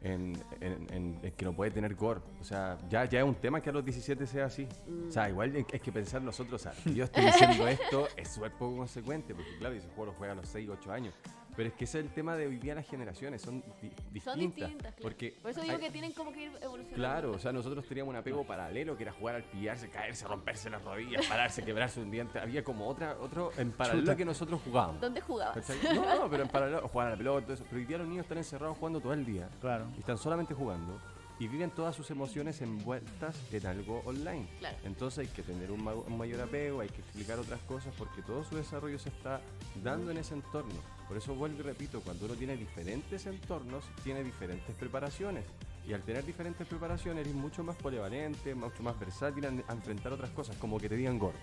en, en- en- en que no puede tener gore. O sea, ya, ya es un tema que a los 17 sea así. O sea, igual hay hay que pensar nosotros, o sea, que yo estoy diciendo esto es súper poco consecuente, porque claro, ese juego lo juega a los 6, 8 años. Pero es que ese es el tema de hoy día las generaciones, son di- distintas. Son distintas, claro. Porque Por eso digo hay- que tienen como que ir evolucionando. Claro, o sea, nosotros teníamos un apego paralelo que era jugar al pillarse, caerse, romperse las rodillas, pararse, quebrarse un diente. Había como otra, otro en paralelo que nosotros jugábamos. ¿Dónde jugabas? No, no, pero en paralelo, jugar a la pelota, todo eso. Pero hoy día los niños están encerrados jugando todo el día. Claro. Y están solamente jugando. Y viven todas sus emociones envueltas en algo online. Claro. Entonces hay que tener un, ma- un mayor apego, hay que explicar otras cosas porque todo su desarrollo se está dando en ese entorno. Por eso vuelvo y repito, cuando uno tiene diferentes entornos, tiene diferentes preparaciones. Y al tener diferentes preparaciones eres mucho más polivalente, mucho más versátil a, a enfrentar otras cosas, como que te digan gordo.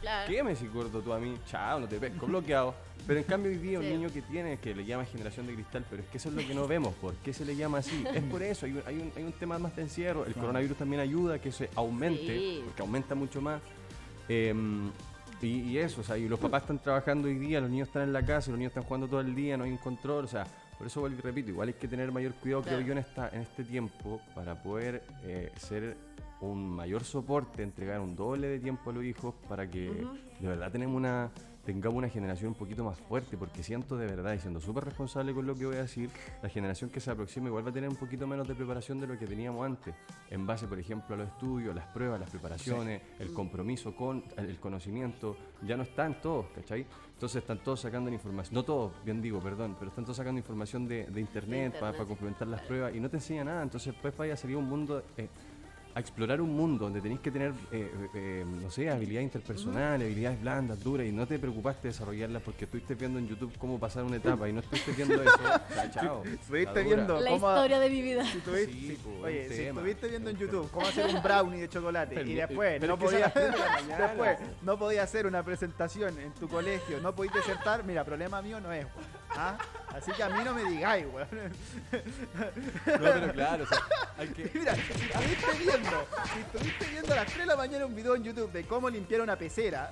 Claro. ¿Qué me decís gordo tú a mí? Chao, no te pesco, bloqueado. Pero en cambio hoy día un niño que tiene, que le llama generación de cristal, pero es que eso es lo que no vemos. ¿Por qué se le llama así? Es por eso, hay un, hay un, hay un tema más de encierro. El coronavirus también ayuda a que se aumente, Sí. porque aumenta mucho más. Em, y, y eso, o sea, y los papás están trabajando hoy día, los niños están en la casa, los niños están jugando todo el día, no hay un control, o sea, por eso vuelvo y repito, igual hay que tener mayor cuidado, creo Claro. yo, en, esta, en este tiempo para poder eh, ser un mayor soporte, entregar un doble de tiempo a los hijos para que de verdad tenemos una tengamos una generación un poquito más fuerte, porque siento de verdad, y siendo súper responsable con lo que voy a decir, la generación que se aproxima igual va a tener un poquito menos de preparación de lo que teníamos antes, en base, por ejemplo, a los estudios, las pruebas, las preparaciones, el compromiso con el conocimiento, ya no están todos, ¿cachai? Entonces están todos sacando la información, no todos, bien digo, perdón, pero están todos sacando información de, de internet, para complementar las pruebas y no te enseña nada, entonces después vaya a salir un mundo... eh, a explorar un mundo donde tenéis que tener, eh, eh, no sé, habilidades interpersonales, habilidades blandas, duras, y no te preocupaste de desarrollarlas porque estuviste viendo en YouTube cómo pasar una etapa y no estuviste viendo eso, chao. Estuviste viendo La cómo... historia de mi vida. Si estuviste, Sí, si- po, oye, un si tema, estuviste viendo en YouTube cómo hacer un brownie de chocolate Pero, y eh, después pero no de después podías hacer una presentación en tu colegio, no podías desertar, mira, problema mío no es. ¿Ah? Así que a mí no me digáis, weón. No, pero claro, o sea, hay que... Mira, si estuviste viendo, si estuviste viendo a las 3 de la mañana un video en YouTube de cómo limpiar una pecera,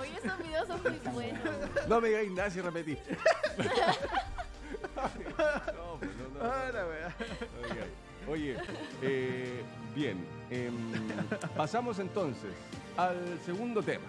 Oye, esos videos son muy buenos. No me digáis nada si repetí. no, pues no, no, no. Oye, eh, bien. em, pasamos entonces al segundo tema.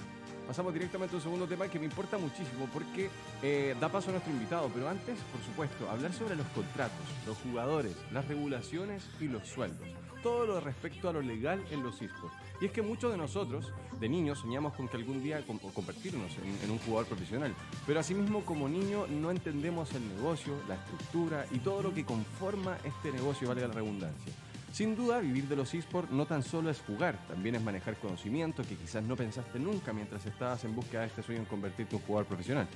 Pasamos directamente al segundo tema que me importa muchísimo porque eh, da paso a nuestro invitado. Pero antes, por supuesto, hablar sobre los contratos, los jugadores, las regulaciones y los sueldos. Todo lo respecto a lo legal en los esports. Y es que muchos de nosotros, de niños, soñamos con que algún día con- convertirnos en, en un jugador profesional. Pero asimismo, como niño, no entendemos el negocio, la estructura y todo lo que conforma este negocio, valga la redundancia. Sin duda, vivir de los esports no tan solo es jugar, también es manejar conocimiento que quizás no pensaste nunca mientras estabas en búsqueda de este sueño en convertirte en un jugador profesional.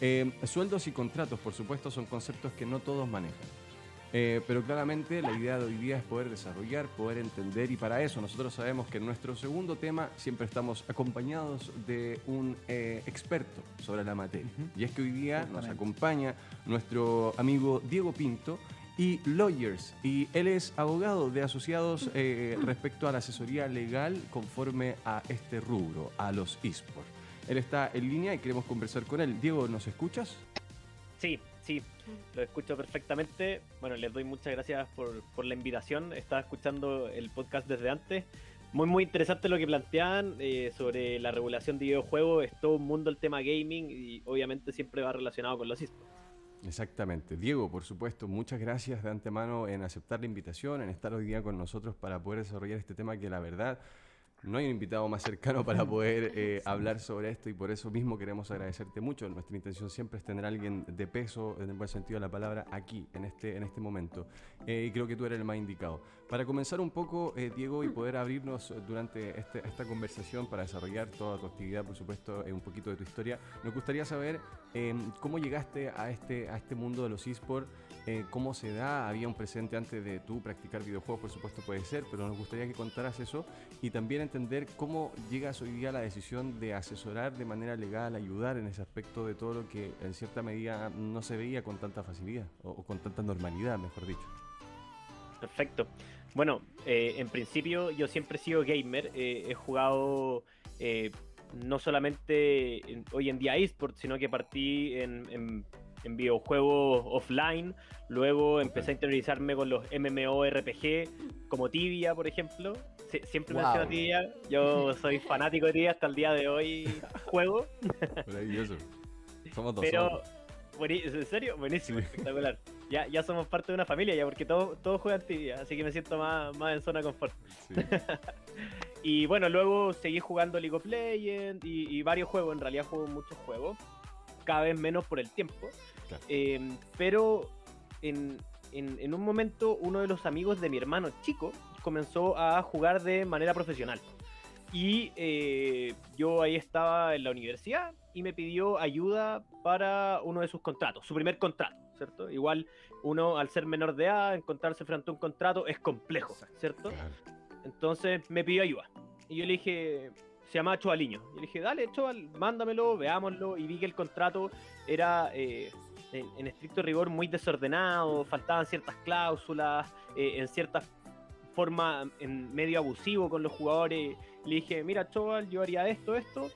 Eh, sueldos y contratos, por supuesto, son conceptos que no todos manejan. Eh, pero claramente la idea de hoy día es poder desarrollar, poder entender y para eso nosotros sabemos que en nuestro segundo tema siempre estamos acompañados de un eh, experto sobre la materia. Y es que hoy día nos acompaña nuestro amigo Diego Pinto y Lawyers. Y él es abogado de asociados eh, respecto a la asesoría legal conforme a este rubro, a los esports. Él está en línea y queremos conversar con él. Diego, ¿nos escuchas? Sí, sí, lo escucho perfectamente. Bueno, les doy muchas gracias por, por la invitación. Estaba escuchando el podcast desde antes. Muy, muy interesante lo que plantean eh, sobre la regulación de videojuegos. Es todo un mundo el tema gaming y obviamente siempre va relacionado con los esports. Exactamente. Diego, por supuesto, muchas gracias de antemano en aceptar la invitación, en estar hoy día con nosotros para poder desarrollar este tema que la verdad no hay un invitado más cercano para poder eh, hablar sobre esto y por eso mismo queremos agradecerte mucho. Nuestra intención siempre es tener a alguien de peso, en el buen sentido de la palabra, aquí, en este, en este momento. Eh, y creo que tú eres el más indicado. Para comenzar un poco, eh, Diego, y poder abrirnos durante este- esta conversación para desarrollar toda tu actividad, por supuesto, un poquito de tu historia, nos gustaría saber eh, cómo llegaste a este, a este mundo de los esports, eh, cómo se da, había un presente antes de tú practicar videojuegos, por supuesto puede ser, pero nos gustaría que contaras eso y también entender cómo llegas hoy día a la decisión de asesorar de manera legal, ayudar en ese aspecto de todo lo que en cierta medida no se veía con tanta facilidad o, con tanta normalidad, mejor dicho. Perfecto. Bueno, eh, en principio yo siempre he sido gamer. eh, he jugado no solamente en- hoy en día eSports, sino que partí en, en- en videojuegos offline. Luego empecé a interiorizarme con los MMORPG, como Tibia, por ejemplo. Sie- siempre Wow. menciono Tibia. Yo soy fanático de Tibia hasta el día de hoy. Juego. Maravilloso. Somos dos. Pero, ¿en serio? Buenísimo, espectacular. Ya, ya somos parte de una familia, ya, porque todos todos juegan tibia, así que me siento más, más en zona de confort. Sí. Y bueno, luego seguí jugando League of Legends y, y varios juegos, en realidad juego muchos juegos, cada vez menos por el tiempo. Claro. Eh, pero en, en- en un momento uno de los amigos de mi hermano chico comenzó a jugar de manera profesional. Y eh, yo ahí estaba en la universidad y me pidió ayuda para uno de sus contratos, su primer contrato, ¿cierto? Igual uno al ser menor de edad, encontrarse frente a un contrato es complejo, ¿cierto? Claro. Entonces me pidió ayuda. Y yo le dije, se llama Chovaliño. Y le dije, dale, Choval, mándamelo, veámoslo. Y vi que el contrato era, eh, en, estricto rigor, muy desordenado, faltaban ciertas cláusulas, eh, en cierta forma, en medio abusivo con los jugadores. Le dije, mira, Choval, yo haría esto, esto.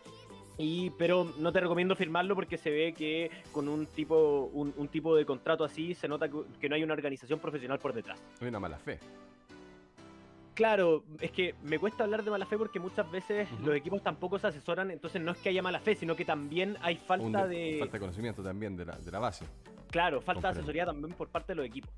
Y, pero no te recomiendo firmarlo porque se ve que con un tipo, un, un tipo de contrato así se nota que, que no hay una organización profesional por detrás. Hay una mala fe. Claro, es que me cuesta hablar de mala fe porque muchas veces los equipos tampoco se asesoran, entonces no es que haya mala fe, sino que también hay falta de- de... falta de conocimiento también de la, de la base. Claro, falta de asesoría también por parte de los equipos.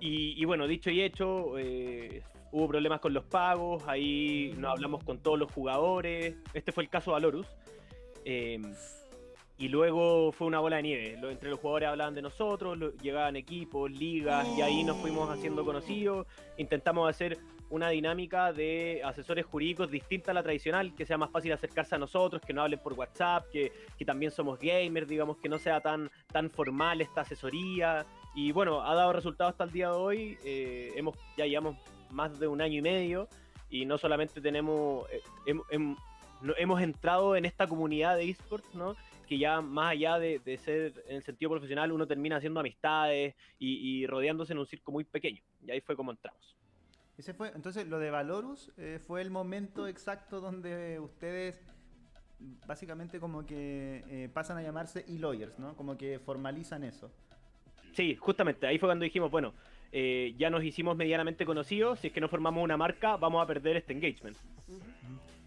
Y, y bueno, dicho y hecho, eh, hubo problemas con los pagos, ahí nos hablamos con todos los jugadores, este fue el caso de Alorus. Eh, y luego fue una bola de nieve. Entre los jugadores hablaban de nosotros, llegaban equipos, ligas, y ahí nos fuimos haciendo conocidos. Intentamos hacer una dinámica de asesores jurídicos distinta a la tradicional, que sea más fácil acercarse a nosotros, que no hablen por WhatsApp, que, que también somos gamers, digamos, que no sea tan, tan formal esta asesoría. Y bueno, ha dado resultados hasta el día de hoy. eh, hemos, ya llevamos más de un año y medio y no solamente tenemos, eh, hemos entrado en esta comunidad de esports, ¿no? Que ya más allá de, de ser en el sentido profesional, uno termina haciendo amistades y, y rodeándose en un circo muy pequeño. Y ahí fue como entramos. Ese fue, entonces lo de Valorus eh, fue el momento exacto donde ustedes básicamente como que eh, pasan a llamarse e-lawyers, ¿no? Como que formalizan eso. Sí, justamente, ahí fue cuando dijimos, bueno, eh, ya nos hicimos medianamente conocidos, si es que no formamos una marca, vamos a perder este engagement.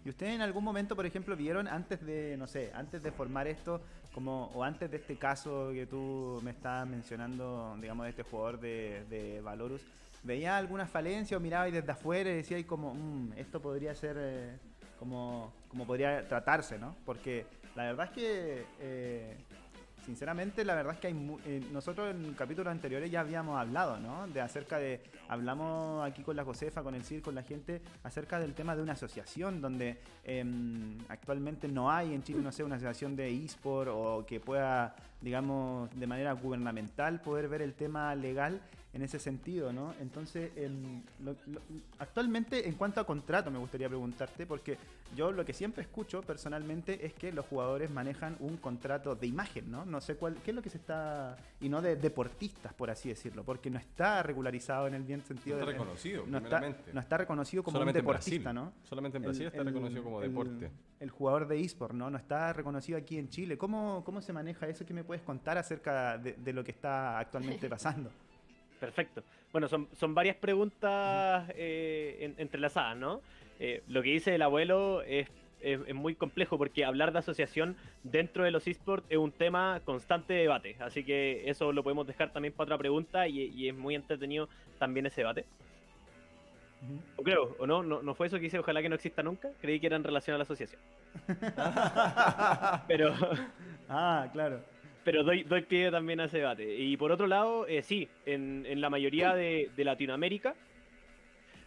¿Y ustedes en algún momento, por ejemplo, vieron antes de, no sé, antes de formar esto, como, o antes de este caso que tú me estabas mencionando, digamos, de este jugador de, Valorus, ¿veía alguna falencia o miraba desde afuera y decía ahí como, "Mm, esto podría ser, eh, como, como podría tratarse, ¿no? Porque la verdad es que, eh, sinceramente, la verdad es que hay, eh, nosotros en capítulos anteriores ya habíamos hablado, ¿no? De acerca de, hablamos aquí con la Josefa, con el CIR, con la gente, acerca del tema de una asociación donde em, actualmente no hay en Chile, no sé, una asociación de eSport o que pueda, digamos, de manera gubernamental poder ver el tema legal en ese sentido, ¿no? Entonces, em, lo- lo- actualmente en cuanto a contrato me gustaría preguntarte, porque yo lo que siempre escucho personalmente es que los jugadores manejan un contrato de imagen, ¿no? No sé cuál, qué es lo que se está, y no de deportistas, por así decirlo, porque no está regularizado en el bien sentido No está de- reconocido, no está, no está reconocido como Solamente un deportista. ¿no? Solamente en Brasil está reconocido como el- deporte. El jugador de eSport, ¿no? No está reconocido aquí en Chile. ¿Cómo, cómo se maneja eso? ¿Qué me puedes contar acerca de, de lo que está actualmente pasando? Perfecto. Bueno, son, son varias preguntas eh, en- entrelazadas, ¿no? Eh, lo que dice el abuelo es, es- es muy complejo porque hablar de asociación dentro de los esports es un tema constante de debate. Así que eso lo podemos dejar también para otra pregunta y, y es muy entretenido también ese debate. O creo, o no, no, no fue eso que hice, ojalá que no exista nunca. Creí que era en relación a la asociación. Pero, ah, claro. Pero doy, doy pie también a ese debate. Y por otro lado, eh, sí, en, en la mayoría de, de Latinoamérica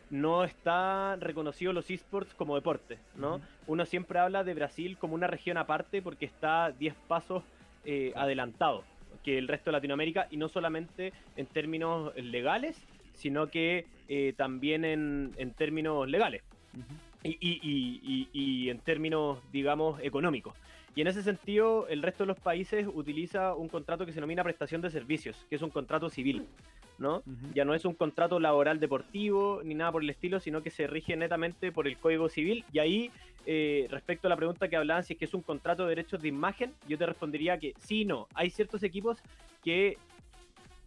no está reconocido los esports como deporte, ¿no? Uno siempre habla de Brasil como una región aparte porque está 10 pasos eh, adelantado que el resto de Latinoamérica y no solamente en términos legales, sino que eh, también en, en términos legales Ujú. y, y- y- y- y en términos, digamos, económicos. Y en ese sentido, el resto de los países utiliza un contrato que se denomina prestación de servicios, que es un contrato civil, ¿no? Ya no es un contrato laboral deportivo ni nada por el estilo, sino que se rige netamente por el Código Civil. Y ahí, eh, respecto a la pregunta que hablaban, si es que es un contrato de derechos de imagen, yo te respondería que sí y no. Hay ciertos equipos que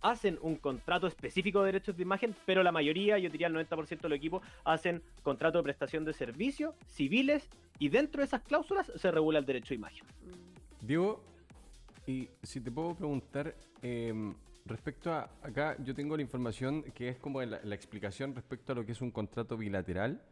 hacen un contrato específico de derechos de imagen, pero la mayoría, yo diría el 90% de los equipos, hacen contrato de prestación de servicios civiles y dentro de esas cláusulas se regula el derecho de imagen. Mm. Diego, y si te puedo preguntar, em, respecto a acá, yo tengo la información que es como la, la explicación respecto a lo que es un contrato bilateral.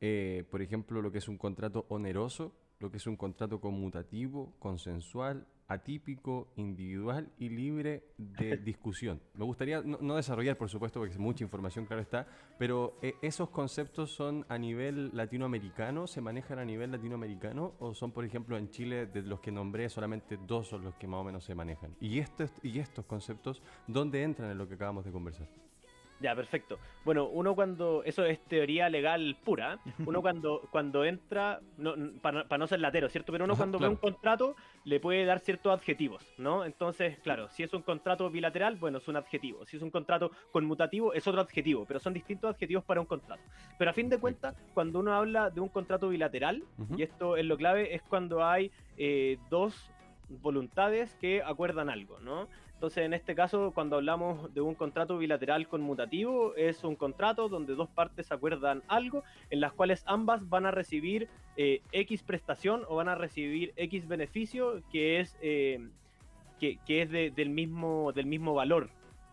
Eh, por ejemplo, lo que es un contrato oneroso, lo que es un contrato conmutativo, consensual, atípico, individual y libre de discusión. Me gustaría no, no desarrollar, por supuesto, porque es mucha información, claro está, pero eh, ¿esos conceptos son a nivel latinoamericano? ¿Se manejan a nivel latinoamericano? ¿O son, por ejemplo, en Chile, de los que nombré, solamente dos son los que más o menos se manejan? ¿Y estos, y estos conceptos dónde entran en lo que acabamos de conversar? Ya, perfecto. Bueno, uno cuando, eso es teoría legal pura, uno cuando, cuando entra, no, para, no ser latero, ¿cierto? Pero uno Ajá, cuando claro. ve un contrato le puede dar ciertos adjetivos, ¿no? Entonces, claro, si es un contrato bilateral, bueno, es un adjetivo. Si es un contrato conmutativo, es otro adjetivo, pero son distintos adjetivos para un contrato. Pero a fin de cuentas, cuando uno habla de un contrato bilateral, y esto es lo clave, es cuando hay eh, dos voluntades que acuerdan algo, ¿no? Entonces, en este caso, cuando hablamos de un contrato bilateral conmutativo, es un contrato donde dos partes acuerdan algo, en las cuales ambas van a recibir eh, X prestación o van a recibir X beneficio que es, eh, que, que es de- del, mismo, del mismo valor,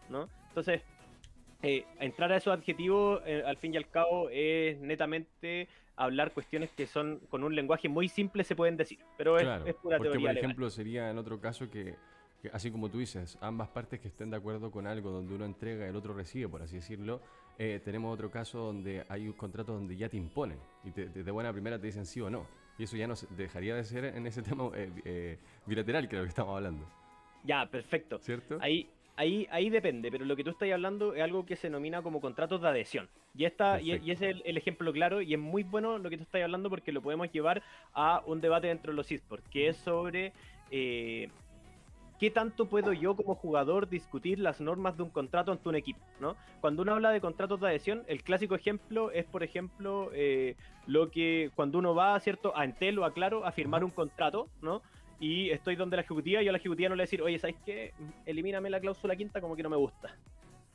¿no? Entonces, eh, entrar a esos adjetivos, eh, al fin y al cabo, es netamente hablar cuestiones que son con un lenguaje muy simple se pueden decir, pero es, Claro, es pura porque teoría por legal. ejemplo sería en otro caso que, que, así como tú dices, ambas partes que estén de acuerdo con algo donde uno entrega y el otro recibe, por así decirlo, eh, tenemos otro caso donde hay un contrato donde ya te imponen y te- te- de buena primera te dicen sí o no. Y eso ya no dejaría de ser en ese tema eh, eh, bilateral, creo que estamos hablando, Ya, perfecto. ¿cierto? Ahí, ahí, ahí depende, pero lo que tú estás hablando es algo que se denomina como contratos de adhesión. Y, esta, y, y ese es el, el ejemplo claro, y es muy bueno lo que tú estás hablando porque lo podemos llevar a un debate dentro de los esports, que es sobre eh, qué tanto puedo yo como jugador discutir las normas de un contrato ante un equipo. ¿no? Cuando uno habla de contratos de adhesión, el clásico ejemplo es, por ejemplo, eh, lo que cuando uno va ¿cierto? a Entel o a Claro a firmar un contrato, ¿no? y estoy donde la ejecutiva, yo a la ejecutiva no le voy a decir, oye, ¿sabes qué? Elimíname la cláusula quinta como que no me gusta.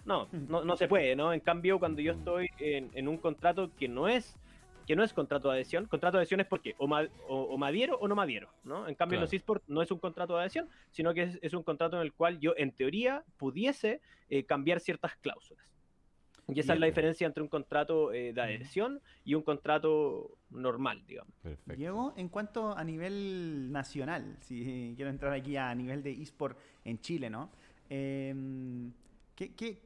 No, no, no se puede, ¿no? En cambio, cuando yo estoy en, en un contrato que no es que no es contrato de adhesión, contrato de adhesión es porque o, ma- o, o me adhiero o no me adhiero, ¿no? En cambio, en los esports no es un contrato de adhesión, sino que es, es un contrato en el cual yo, en teoría, pudiese eh, cambiar ciertas cláusulas. Y esa es la diferencia entre un contrato eh, de adhesión y un contrato normal, digamos. Perfecto. Diego, en cuanto a nivel nacional, si quiero entrar aquí a nivel de eSport en Chile, ¿no? Em, ¿qué, qué-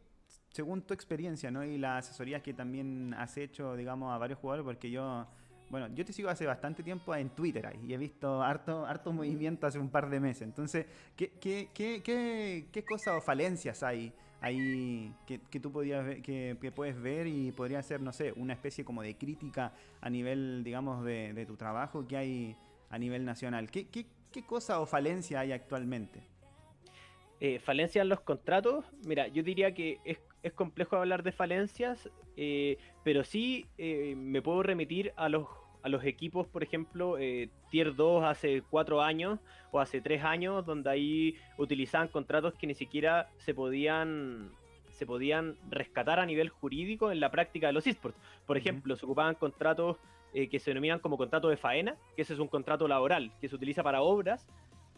según tu experiencia, ¿no? Y las asesorías que también has hecho, digamos, a varios jugadores, porque yo, bueno, yo te sigo hace bastante tiempo en Twitter ahí, y he visto harto, harto movimiento hace un par de meses. Entonces, ¿qué, qué, qué, qué, cosas o falencias hay ahí que, tú podías ver- que, puedes ver y podría ser, no sé, una especie como de crítica a nivel, digamos, de, tu trabajo que hay a nivel nacional? ¿Qué, qué, qué cosa o falencia hay actualmente? Eh, falencias en los contratos, mira, yo diría que es, es complejo hablar de falencias, eh, pero sí eh, me puedo remitir a los, a los equipos, por ejemplo, eh, Tier 2 hace cuatro años o hace tres años, donde ahí utilizaban contratos que ni siquiera se podían se podían rescatar a nivel jurídico en la práctica de los esports. Por ejemplo, se ocupaban contratos eh, que se denominan como contrato de faena, que ese es un contrato laboral que se utiliza para obras,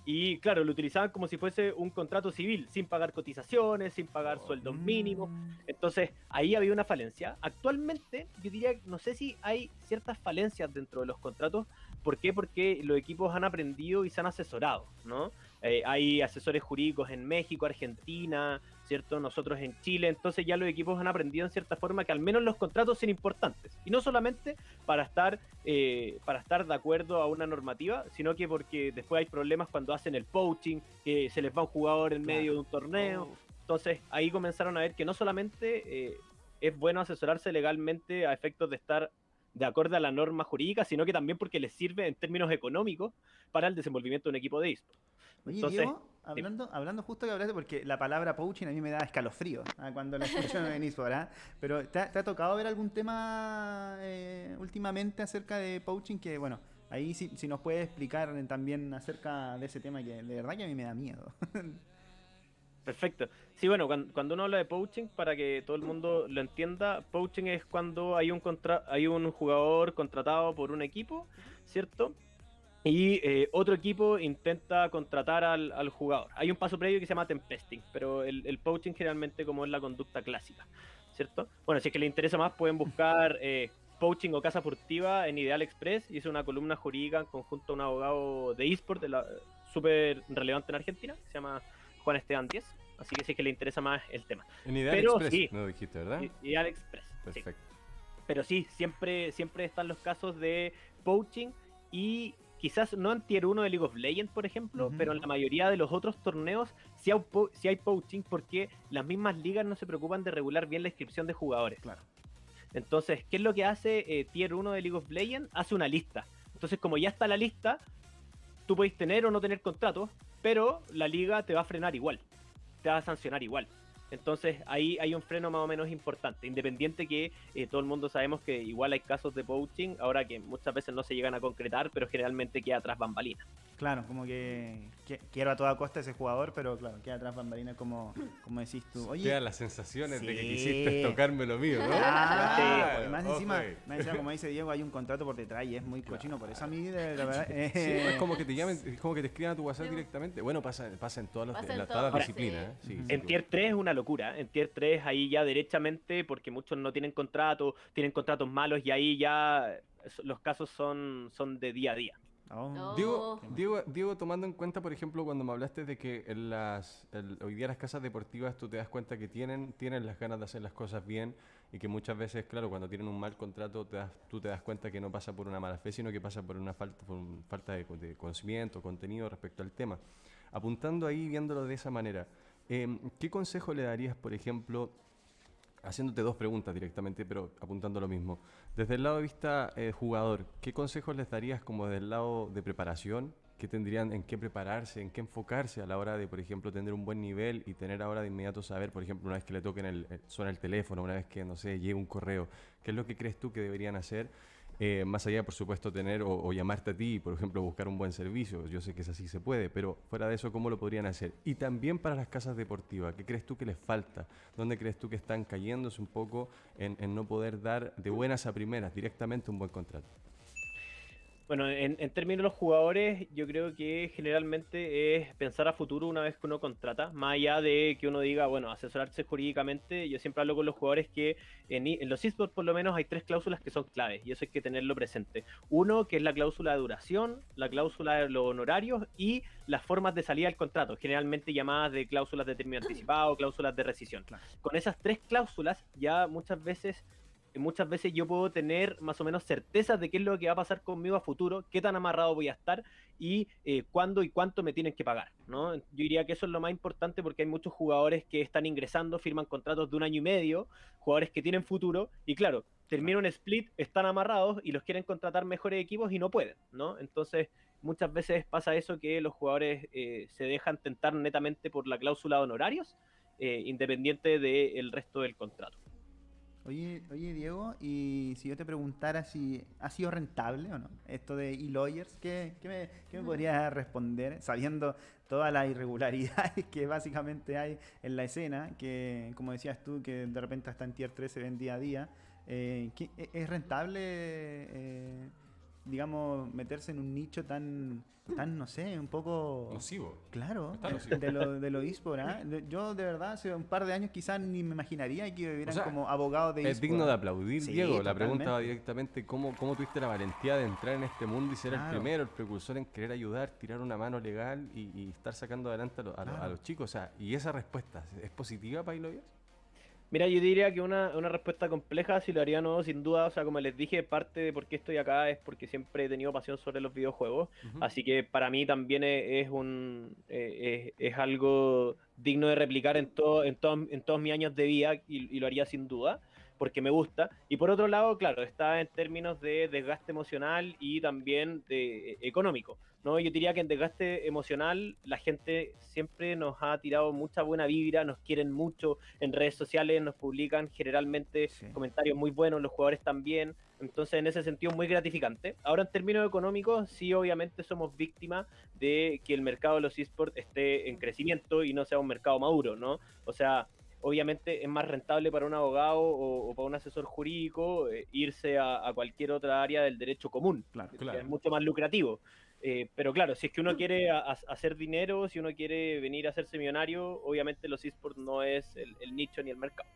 y claro, lo utilizaban como si fuese un contrato civil, sin pagar cotizaciones, sin pagar sueldos mínimos. Entonces, ahí había una falencia. Actualmente, yo diría, no sé si hay ciertas falencias dentro de los contratos. ¿Por qué? Porque los equipos han aprendido y se han asesorado, ¿no? Eh, hay asesores jurídicos en México, Argentina, ¿cierto? Nosotros en Chile. Entonces ya los equipos han aprendido en cierta forma que al menos los contratos son importantes. Y no solamente para estar, eh, para estar de acuerdo a una normativa, sino que porque después hay problemas cuando hacen el poaching, que se les va un jugador en medio de un torneo. Entonces ahí comenzaron a ver que no solamente eh, es bueno asesorarse legalmente a efectos de estar de acuerdo a la norma jurídica, sino que también porque les sirve en términos económicos para el desenvolvimiento de un equipo de eSports. Oye, Entonces, Diego, hablando, hablando justo que hablaste, porque la palabra poaching a mí me da escalofrío ah, cuando la escucho en eSport, ¿ah? Pero ¿te ha, te ha tocado ver algún tema eh, últimamente acerca de poaching? Que bueno, ahí si, si nos puedes explicar también acerca de ese tema que de verdad que a mí me da miedo. Perfecto. Sí, bueno, cuando, cuando uno habla de poaching, para que todo el mundo lo entienda, poaching es cuando hay un contra hay un jugador contratado por un equipo, ¿cierto? Y eh, otro equipo intenta contratar al, al jugador. Hay un paso previo que se llama tempesting, pero el, el poaching generalmente como es la conducta clásica, ¿cierto? Bueno, si es que les interesa más, pueden buscar eh, poaching o casa furtiva en Ideal Express. Hice una columna jurídica en conjunto a un abogado de eSport, de la- súper relevante en Argentina, se llama Juan Esteban Díez. Así que es que le interesa más el tema. En Ideal Pero Express, sí. no dijiste, ¿verdad? Ideal Express. sí. Perfecto. Pero sí, siempre, siempre están los casos de poaching y quizás no en Tier 1 de League of Legends, por ejemplo, pero en la mayoría de los otros torneos sí hay, po- sí hay poaching porque las mismas ligas no se preocupan de regular bien la inscripción de jugadores. Claro. Entonces, ¿qué es lo que hace eh, Tier 1 de League of Legends? Hace una lista. Entonces, como ya está la lista, tú puedes tener o no tener contratos, pero la liga te va a frenar igual, te va a sancionar igual. Entonces ahí hay un freno más o menos importante, independiente que eh, todo el mundo sabemos que igual hay casos de poaching, ahora que muchas veces no se llegan a concretar, pero generalmente queda tras bambalinas. Claro, como que, que- quiero a toda costa ese jugador, pero claro, queda atrás bambalina como, como decís tú. Oye, Quedan las sensaciones de que quisiste tocarme lo mío, ¿no? Ah, Claro, y más encima, más encima, como dice Diego, hay un contrato por detrás y es muy cochino. Por eso a mí, de, la verdad, eh, Sí, es como que te llamen, es como que te escriban a tu WhatsApp directamente. Bueno, pasa, pasa en todas, las- Pasa en en la- todas las disciplinas. ¿eh? En tier 3 es una locura. En tier 3 ahí ya derechamente, porque muchos no tienen contrato, tienen contratos malos y ahí ya los casos son, son de día a día. Oh, Diego, tomando en cuenta, por ejemplo, cuando me hablaste de que en las, el- hoy día las casas deportivas tú te das cuenta que tienen, tienen las ganas de hacer las cosas bien y que muchas veces, claro, cuando tienen un mal contrato, te das- tú te das cuenta que no pasa por una mala fe, sino que pasa por una falta, por un- falta de, de conocimiento, contenido respecto al tema. Apuntando ahí, viéndolo de esa manera, em, ¿qué consejo le darías, por ejemplo, haciéndote dos preguntas directamente, pero apuntando lo mismo. Desde el lado de vista eh, jugador, ¿qué consejos les darías como del lado de preparación? ¿Qué tendrían en qué prepararse, en qué enfocarse a la hora de, por ejemplo, tener un buen nivel y tener ahora de inmediato saber, por ejemplo, una vez que le toquen el, suena el teléfono, una vez que, no sé, llegue un correo, ¿qué es lo que crees tú que deberían hacer? Eh, más allá, por supuesto, tener o, llamarte a ti por ejemplo, buscar un buen servicio. Yo sé que es así se puede, pero fuera de eso, ¿cómo lo podrían hacer? Y también para las casas deportivas, ¿qué crees tú que les falta? ¿Dónde crees tú que están cayéndose un poco en no poder dar de buenas a primeras directamente un buen contrato? Bueno, en, en términos de los jugadores, yo creo que generalmente es pensar a futuro una vez que uno contrata, más allá de que uno diga, bueno, asesorarse jurídicamente, yo siempre hablo con los jugadores que en, los esports por lo menos hay tres cláusulas que son claves y eso hay que tenerlo presente. Uno, que es la cláusula de duración, la cláusula de los honorarios y las formas de salida del contrato, generalmente llamadas de cláusulas de término anticipado, cláusulas de rescisión. Con esas tres cláusulas ya muchas veces muchas veces yo puedo tener más o menos certezas de qué es lo que va a pasar conmigo a futuro, qué tan amarrado voy a estar y eh, cuándo y cuánto me tienen que pagar. ¿no? Yo diría que eso es lo más importante porque hay muchos jugadores que están ingresando, firman contratos de un año y medio, jugadores que tienen futuro y claro, termina un split, están amarrados y los quieren contratar mejores equipos y no pueden. ¿no? Entonces muchas veces pasa eso que los jugadores eh, se dejan tentar netamente por la cláusula de honorarios, eh, independiente del resto del contrato. Oye, oye, Diego, y si yo te preguntara si ha sido rentable o no, esto de e-lawyers, ¿qué, qué me, qué me podrías responder sabiendo todas las irregularidades que básicamente hay en la escena, que como decías tú, que de repente hasta en tier 3 se ven día a día? Eh, ¿qué- e- ¿Es rentable, eh, digamos, meterse en un nicho tan, tan no sé, un poco... Nocivo. Claro, Está nocivo. de lo, de lo eSport, ¿ah? Yo de verdad hace un par de años quizás ni me imaginaría que O sea, como abogados de Es digno de aplaudir, Sí, Diego. La pregunta va directamente, ¿cómo, ¿cómo tuviste la valentía de entrar en este mundo y ser el primero, el precursor en querer ayudar, tirar una mano legal y, y estar sacando adelante a, lo- a a los chicos? O sea, ¿y esa respuesta es positiva para Ilovias? Mira, yo diría que una, una respuesta compleja, si lo haría no, sin duda, o sea, como les dije, parte de por qué estoy acá es porque siempre he tenido pasión sobre los videojuegos, así que para mí también es, un eh, es, es algo digno de replicar en, todo, en, todo- en todos mis años de vida y, y lo haría sin duda, porque me gusta. Y por otro lado, claro, está en términos de desgaste emocional y también de, eh, económico. ¿No? Yo diría que en desgaste emocional la gente siempre nos ha tirado mucha buena vibra, nos quieren mucho, en redes sociales nos publican generalmente Sí. comentarios muy buenos, los jugadores también, entonces en ese sentido muy gratificante. Ahora en términos económicos, sí obviamente somos víctimas de que el mercado de los esports esté en crecimiento y no sea un mercado maduro, ¿no? O sea, obviamente es más rentable para un abogado o, o para un asesor jurídico eh, irse a, a cualquier otra área del derecho común, Claro. que Claro. es mucho más lucrativo. Eh, pero claro, si es que uno quiere a- a- hacer dinero, si uno quiere venir a hacerse millonario, obviamente los esports no es el, el nicho ni el mercado.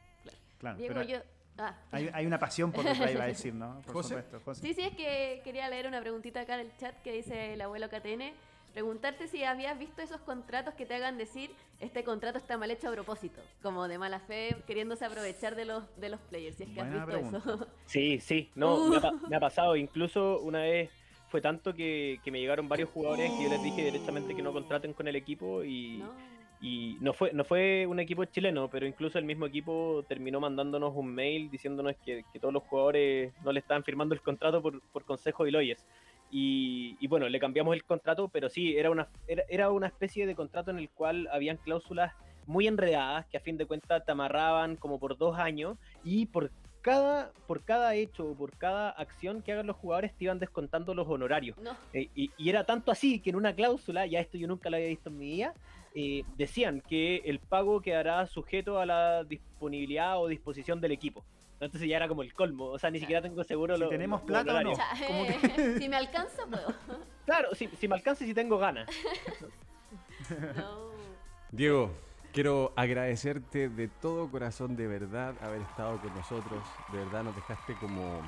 Claro, Diego, pero yo. Ah. hay, hay una pasión por detrás, iba a decir, ¿no? Por José. supuesto, José. Sí, sí, es que quería leer una preguntita acá en el chat que dice el abuelo KTN. Preguntarte si habías visto esos contratos que te hagan decir este contrato está mal hecho a propósito, como de mala fe, queriéndose aprovechar de los de los players, si es que Buena has visto eso. Sí, sí, no, me, ha, pa- me ha pasado. Incluso una vez fue tanto que, que me llegaron varios jugadores que yo les dije directamente que no contraten con el equipo y No. y no fue no fue un equipo chileno, pero incluso el mismo equipo terminó mandándonos un mail diciéndonos que, que todos los jugadores no le estaban firmando el contrato por, por consejo de Loyes. Y, y bueno, le cambiamos el contrato, pero sí, era una, era, era una especie de contrato en el cual habían cláusulas muy enredadas que a fin de cuentas te amarraban como por dos años y por cada, por cada hecho o por cada acción que hagan los jugadores te iban descontando los honorarios. No. Eh, y, y era tanto así que en una cláusula, ya esto yo nunca lo había visto en mi vida, eh, decían que el pago quedará sujeto a la disponibilidad o disposición del equipo. Entonces ya era como el colmo, o sea, ni siquiera tengo seguro Si lo- tenemos plata o no. si me alcanza, puedo. Claro, si, si me alcanza y si tengo ganas. No. Diego, quiero agradecerte de todo corazón, de verdad, haber estado con nosotros. De verdad, nos dejaste como.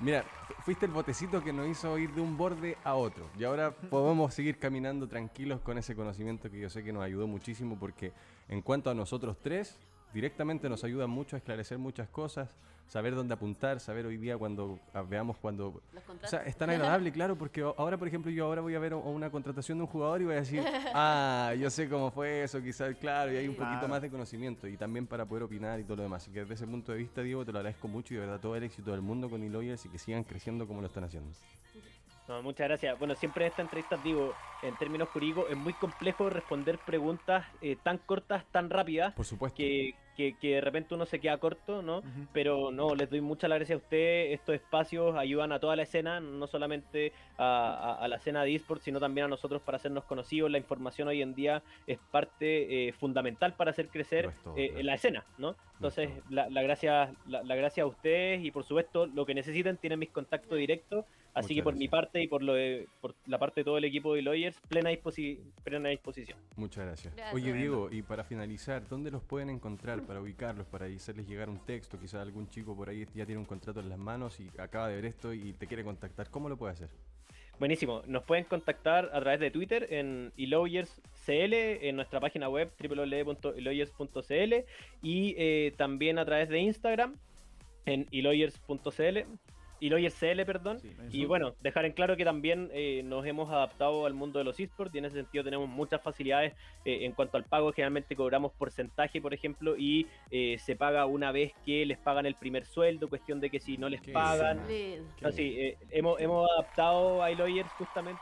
Mira, fu- fuiste el botecito que nos hizo ir de un borde a otro. Y ahora podemos seguir caminando tranquilos con ese conocimiento que yo sé que nos ayudó muchísimo porque en cuanto a nosotros tres, directamente nos ayuda mucho a esclarecer muchas cosas, saber dónde apuntar, saber hoy día cuando ah, veamos cuando Los o sea, es tan agradable, claro, porque ahora, por ejemplo, yo ahora voy a ver o- una contratación de un jugador y voy a decir, ah, yo sé cómo fue eso, quizás, claro, y hay un poquito más de conocimiento y también para poder opinar y todo lo demás. Así que desde ese punto de vista, Diego, te lo agradezco mucho y de verdad todo el éxito del mundo con eLawyers y que sigan creciendo como lo están haciendo. No, muchas gracias. Bueno, siempre en esta entrevista digo, en términos jurídicos, es muy complejo responder preguntas eh, tan cortas, tan rápidas, Por supuesto. que, que, que de repente uno se queda corto, ¿no? Pero no, les doy muchas gracias a ustedes. Estos espacios ayudan a toda la escena, no solamente a, a- a la escena de esports, sino también a nosotros para hacernos conocidos. La información hoy en día es parte eh, fundamental para hacer crecer todo, eh, claro. la escena, ¿no? Entonces, todo. la, la gracias la, la gracias a ustedes y por supuesto, lo que necesiten tienen mis contactos directos. Así Muchas que por mi parte y por lo de, por la parte de todo el equipo de Lawyers, plena, disposi- plena disposición. Muchas gracias. Gracias. Oye, Diego, y para finalizar, ¿dónde los pueden encontrar para ubicarlos, para hacerles llegar un texto? Quizás algún chico por ahí ya tiene un contrato en las manos y acaba de ver esto y te quiere contactar. ¿Cómo lo puede hacer? Buenísimo. Nos pueden contactar a través de Twitter en eLawyers.cl, en nuestra página web www.eLawyers.cl y eh, también a través de Instagram en eLawyers.cl, eLawyers.cl, perdón. Sí, Y bueno, dejar en claro que también eh, nos hemos adaptado al mundo de los esports y en ese sentido tenemos muchas facilidades eh, en cuanto al pago. Generalmente cobramos porcentaje, por ejemplo, y eh, se paga una vez que les pagan el primer sueldo, cuestión de que si no les Qué pagan, Lindo. no, sí, eh, hemos, hemos adaptado a iLawyers justamente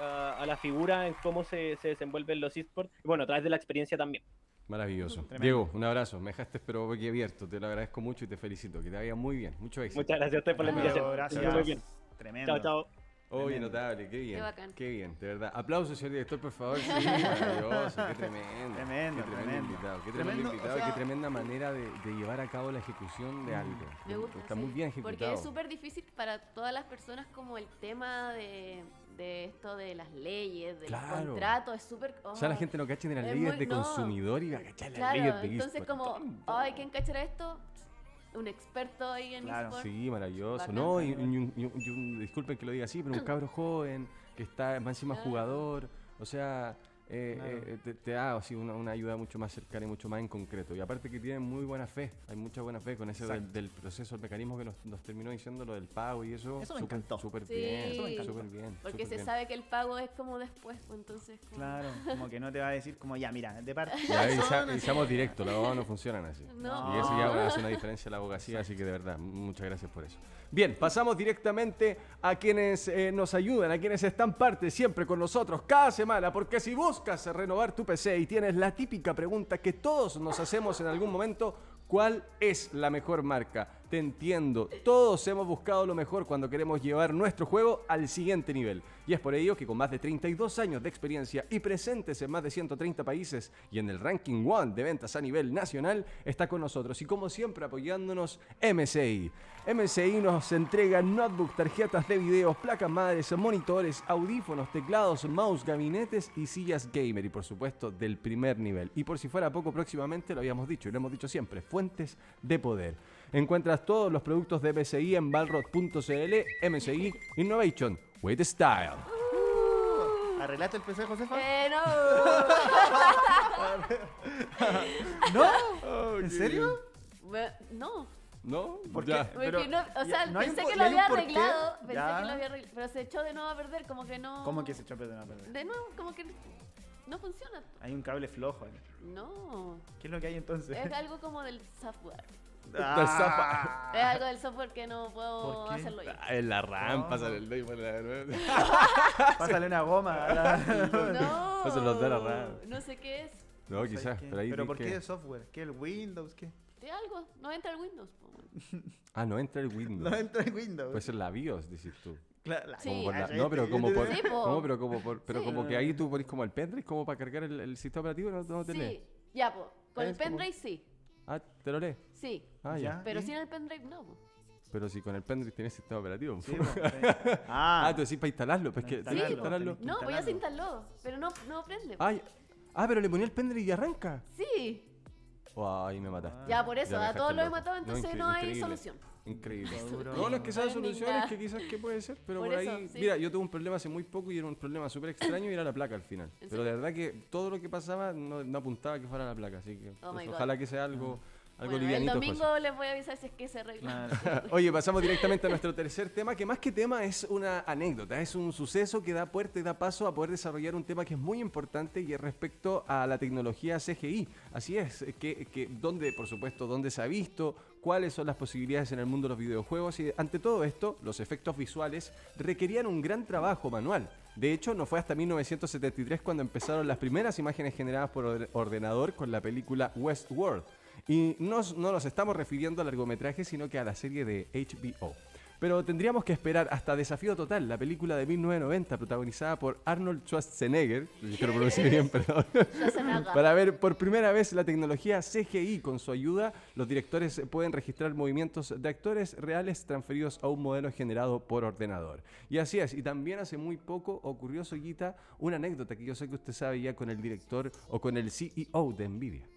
a, a la figura en cómo se, se desenvuelven los esports. Y bueno, a través de la experiencia también. Maravilloso. Tremendo. Diego, un abrazo. Me dejaste pero abierto. Te lo agradezco mucho y te felicito. Que te vaya muy bien. Mucho éxito. Muchas gracias a ustedes por la invitación. gracias. Muy bien. Tremendo. Chao, chao. Oye, notable. Qué bien. Qué bacán. Qué bien, de verdad. Aplausos, señor director, por favor. Sí, maravilloso. Qué tremendo. Tremendo, Qué tremendo, tremendo. invitado. Qué tremendo, Tremendo, o invitado. y qué tremenda manera de, de llevar a cabo la ejecución de algo. Me gusta. Está sí. muy bien ejecutado. Porque es súper difícil para todas las personas como el tema de, de esto de las leyes, de Claro. los contratos, es súper... O sea, la oh, gente no cacha ni las es leyes muy- de no. consumidor y va a cachar las Claro, leyes de entonces eSport. como, Tonto. ay, ¿quién cachará esto? Un experto ahí en Claro. eSport. Sí, maravilloso. Bacán. No, y, y un- y un- y un- disculpen que lo diga así, pero un cabro joven que está más encima Claro. jugador. O sea, eh, Claro. eh, te, te da así una, una ayuda mucho más cercana y mucho más en concreto. Y aparte que tienen muy buena fe, hay mucha buena fe con ese del, del proceso, el mecanismo que nos, nos terminó diciendo lo del pago y eso. Eso me súper- encantó. Súper Sí. bien, súper bien. Porque se bien. sabe que el pago es como después, pues entonces... como- Claro, como que no te va a decir como ya, mira, de parte. Y seamos directos, los abogados no funcionan así. No. Y eso ya hace una diferencia en la abogacía, así que de verdad, muchas gracias por eso. Bien, pasamos directamente a quienes eh, nos ayudan, a quienes están parte siempre con nosotros cada semana, porque si buscas renovar tu PC y tienes la típica pregunta que todos nos hacemos en algún momento, ¿cuál es la mejor marca? Te entiendo, todos hemos buscado lo mejor cuando queremos llevar nuestro juego al siguiente nivel. Y es por ello que con más de 32 años de experiencia y presentes en más de 130 países y en el ranking One de ventas a nivel nacional, está con nosotros y como siempre apoyándonos MSI. MSI nos entrega notebook, tarjetas de video, placas madres, monitores, audífonos, teclados, mouse, gabinetes y sillas gamer y por supuesto del primer nivel. Y por si fuera poco próximamente, lo habíamos dicho y lo hemos dicho siempre, fuentes de poder. Encuentras todos los productos de MSI en balrod.cl, MSI Innovation with Style. ¿Arreglaste el PC, Josefa? Eh, no. ¿No? ¿En serio? No. ¿No? ¿Por Ya. qué? Porque Pero, no, o ya, sea, no hay un pensé que lo hay un había arreglado, pensé ya. que lo había arreglado, pero se echó de nuevo a perder, como que no... ¿Cómo que se echó a perder una perder? De nuevo, como que no funciona. Hay un cable flojo ahí. No, ¿Qué es lo que hay entonces? es algo como del software. Ah. Es algo del software que no puedo hacerlo yo. Ah, en la RAM, No. pásale el dedo la. Pásale una goma. a la- No, Pásalo a dar a raro. no sé qué es. No, quizás, pero ahí ¿Pero por que- qué el software? ¿Qué el Windows? ¿Qué? De algo, no entra el Windows. Ah, no entra el Windows. No entra en Windows. Puede ser la BIOS, decís tú. Claro, la- Sí. La- no, pero como por, Sí. ¿cómo? pero como por, pero Sí. como que ahí tú ponés como el pendrive como para cargar el, el sistema operativo no, no te lee. Sí, ya, po. Con el como- pendrive sí. Ah, te lo lee. Sí. Ah, ya. Pero ¿Y? sin el pendrive no. po. Pero si con el pendrive tienes sistema operativo. Sí, po, sí. Ah, Ah, tú decís para instalarlo, pues que tienes que instalarlo, instalarlo. tenés No, pues ya se instalarlo. instaló. Pero no, no prende. po. Ay, ah, pero le ponía el pendrive y arranca. Sí. Oh, ahí me mataste. Ya, por eso, Ya a todos lo he matado, entonces no hay increíble. solución. Increíble. No, no es que sea soluciones, indignada. que quizás que puede ser, pero Por por, eso, ahí. sí. Mira, yo tuve un problema hace muy poco y era un problema súper extraño y era la placa al final. ¿En Pero de verdad que todo lo que pasaba no, no apuntaba a que fuera la placa, así que Oh pues, God. ojalá que sea algo, algo Bueno, el. José. domingo les voy a avisar si es que se arregla. Claro. Oye, pasamos directamente a nuestro tercer tema, que más que tema es una anécdota, es un suceso que da puerta y da paso a poder desarrollar un tema que es muy importante y es respecto a la tecnología CGI. Así es, que, que donde, por supuesto, dónde se ha visto, cuáles son las posibilidades en el mundo de los videojuegos y ante todo esto, los efectos visuales requerían un gran trabajo manual. De hecho, no fue hasta 1973 cuando empezaron las primeras imágenes generadas por orde- ordenador con la película Westworld. Y no, no nos estamos refiriendo al largometraje, sino que a la serie de HBO. Pero tendríamos que esperar hasta Desafío Total, la película de 1990, protagonizada por Arnold Schwarzenegger, que lo pronuncié bien, perdón, para ver por primera vez la tecnología CGI. Con su ayuda, los directores pueden registrar movimientos de actores reales transferidos a un modelo generado por ordenador. Y así es, y también hace muy poco ocurrió, Soyita, una anécdota que yo sé que usted sabe ya con el director o con el CEO de Nvidia.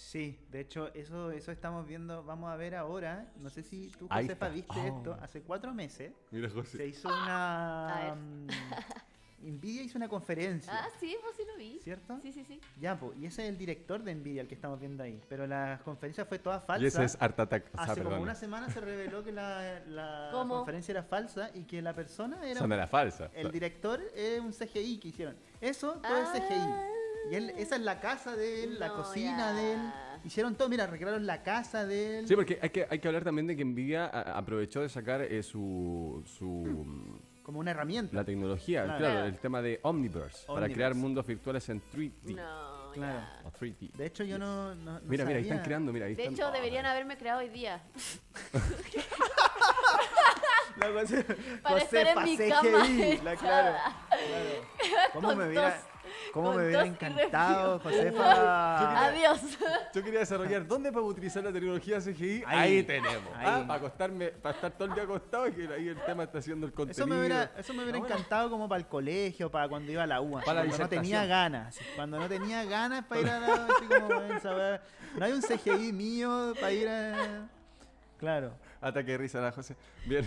Sí, de hecho, eso, eso estamos viendo, vamos a ver ahora. No sé si tú, Ahí Josefa, está. viste Oh. esto. Hace cuatro meses Mira, se hizo una. Mm, Nvidia hizo una conferencia. Ah, sí, pues sí lo vi. ¿Cierto? Sí, sí, sí. Ya, pues, y ese es el director de Nvidia, el que estamos viendo ahí. Pero la conferencia fue toda falsa. Y ese es Art Attack. O sea, Hace como una semana se reveló que la, la conferencia era falsa y que la persona era. Esa no era falsa. El director es un CGI que hicieron. Eso, todo es Ah. CGI. Y él, esa es la casa de él, la cocina ya. de él. Hicieron todo, mira, recrearon la casa de él. Sí, porque hay que, hay que hablar también de que Nvidia aprovechó de sacar eh, su, su mm, Como una herramienta. la tecnología, Claro. claro, el tema de Omniverse, para crear mundos virtuales en 3D. No, Claro. O 3D. De hecho, yo no. no- no mira, mira, ahí están sabía. creando, mira, ahí De están- hecho, oh, deberían haberme creado hoy día. La Jose- Para estar en mi cama la- claro, claro. ¿Cómo me tos, cómo me hubiera y encantado. Josefa? Adiós. Yo quería desarrollar, ¿dónde podemos utilizar la tecnología CGI? Ahí. tenemos. Ahí. Ah, para acostarme, para estar todo el día acostado y que ahí el tema está haciendo el contenido. Eso me hubiera, eso me hubiera Ah, bueno. encantado como para el colegio, para cuando iba a la UA. Para la cuando no tenía ganas. Cuando no tenía ganas para ir a la así como, weá. No hay un CGI mío para ir a. Claro. Ataque de risa, la José. Bien.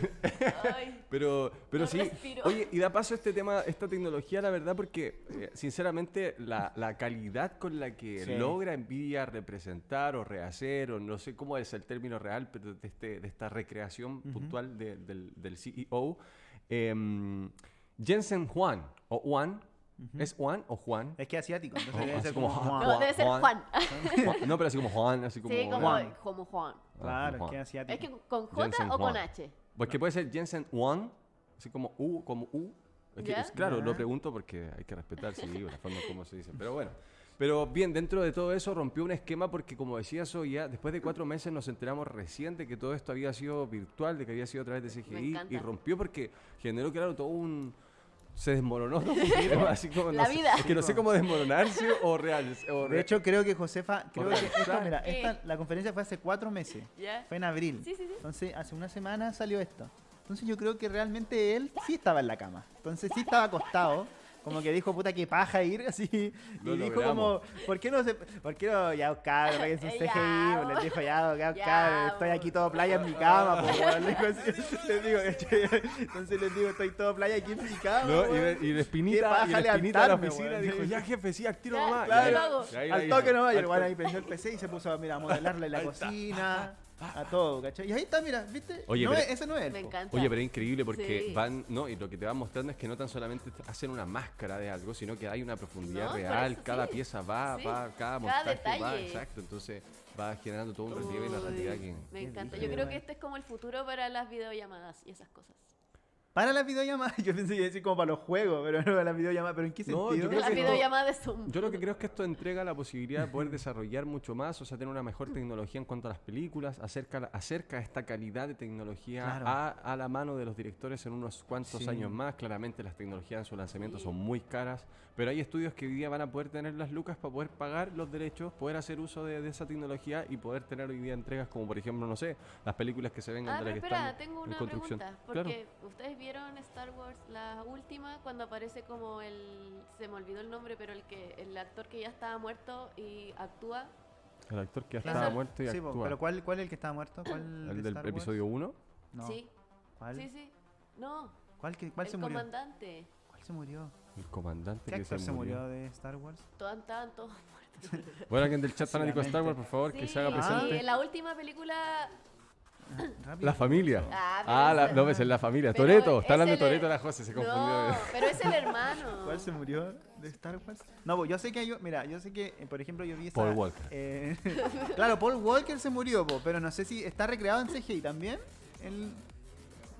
Ay, Pero, pero No sí, respiro. oye, y da paso este tema, esta tecnología, la verdad, porque eh, sinceramente la, la calidad con la que Sí. logra Nvidia representar o rehacer, o no sé cómo es el término real, pero de, este, de esta recreación puntual de- del, del CEO, em, Jensen Juan, o Juan, ¿es Juan o Juan? Es que es asiático, entonces Oh, debe ser como Juan. Juan. no, debe ser Juan. No, pero así como Juan, así como... Sí, como Juan. como Juan. Ah, Claro, Juan. es que es asiático. Es que con J Jensen o con. H. Porque puede ser Jensen Juan, así como U, como U. Es que, ¿Ya? es- claro, Ya. lo pregunto porque hay que respetar, sí, la forma como se dice. Pero bueno. Pero bien, dentro de todo eso rompió un esquema porque, como decía Soya, después de cuatro meses nos enteramos recién de que todo esto había sido virtual, de que había sido a través de CGI. Y rompió porque generó, claro, todo un... Se desmoronó poquito, así como... no La sé, vida. Es que no sé cómo desmoronarse o real. O De hecho, creo que Josefa, creo que esto, mira, esta- la conferencia fue hace cuatro meses. ¿Ya? Fue en abril. Sí, sí, sí. Entonces, hace una semana salió esto. Entonces, yo creo que realmente él sí estaba en la cama. Entonces, sí estaba acostado. Como que dijo, puta, que paja ir así. Y Lo dijo logramos. como, ¿por qué no se, por qué no, ya, cabrón, que es un Ya, CGI? bo. Les dijo, ya, ya, Ya, cabrón, estoy aquí todo playa en mi cama, po, weón. Le dijo así. Les digo, entonces les digo, estoy todo playa aquí en mi cama, ¿no? Y, de- y de Qué espinita, paja y de espinita a la oficina dijo, ya jefe, sí, al tiro Ya, nomás. claro. Al toque nomás, y el weón ahí prendió el PC y se puso mira, a modelarle la cocina, a todo, ¿cachai? Y ahí está, mira, ¿viste? Oye, No pero- es- ese no es. Me encanta. Oye, pero es increíble porque Sí. van, no, y lo que te van mostrando es que no tan solamente hacen una máscara de algo, sino que hay una profundidad No, real, eso cada sí. pieza va, Sí. va, cada Cada montaje va, exacto, entonces va generando todo un relieve y narrativa que... Me encanta. Yo creo que este es como el futuro para las videollamadas y esas cosas. Para las videollamadas, yo pensé que iba a decir como para los juegos, pero no para las videollamadas. ¿Pero en qué No, yo sentido? creo La que esto- videollamada de Zoom. Yo lo que creo es que esto entrega la posibilidad de poder desarrollar mucho más, o sea, tener una mejor tecnología en cuanto a las películas, acerca, acerca esta calidad de tecnología Claro. a, a la mano de los directores en unos cuantos Sí. años más. Claramente las tecnologías en su lanzamiento son muy caras, pero hay estudios que hoy día van a poder tener las lucas para poder pagar los derechos, poder hacer uso de, de esa tecnología y poder tener hoy día entregas como, por ejemplo, no sé, las películas que se vengan Ah, de la pero que espera, están tengo en una construcción. pregunta. Claro. Porque ustedes vieron Star Wars, la última, cuando aparece como el. Se me olvidó el nombre, pero el que el actor que ya estaba muerto y actúa. El actor que ya estaba muerto y Sí, actúa. pero ¿cuál, ¿cuál es el que estaba muerto? ¿Cuál ¿El de del Star Wars? episodio 1? No. Sí, ¿Cuál? sí, sí. No, ¿Cuál, que- cuál el se murió? comandante. ¿Cuál se murió? El comandante ¿Qué que actor se murió de Star Wars? Todos estaban todos muertos. Bueno, alguien del chat fanático de Star Wars, por favor, que se haga Sí, presente. y en la última película. Rápido. La familia. Ah, pero Ah, la, no, ves, es la familia. Toreto, es está hablando de Toreto la José, se confundió. No, pero es el hermano. ¿Cuál se murió de Star Wars? No, yo sé que hay. Mira, yo sé que, eh, por ejemplo, yo vi esa. Paul Walker. eh, claro, Paul Walker se murió, po, pero no sé si está recreado en CGI también. El-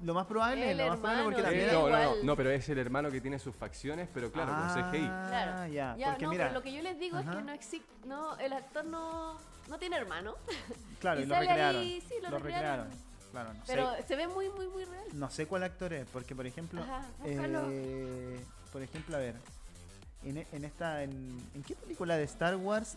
lo más probable, El lo más probable porque también. no, no, no, no, pero es el hermano que tiene sus facciones, pero claro, con CGI. Ah, Claro. ya. Ya, porque no, mira, pero lo que yo les digo es que no existe. No, el actor no, no tiene hermano. claro, y y lo recrearon. ahí, sí, lo recrearon. Claro, no Pero sé, se ve muy, muy, muy real. no sé cuál actor es, porque por ejemplo, Ajá, eh, por ejemplo, a ver, en, en esta, en, ¿en qué película de Star Wars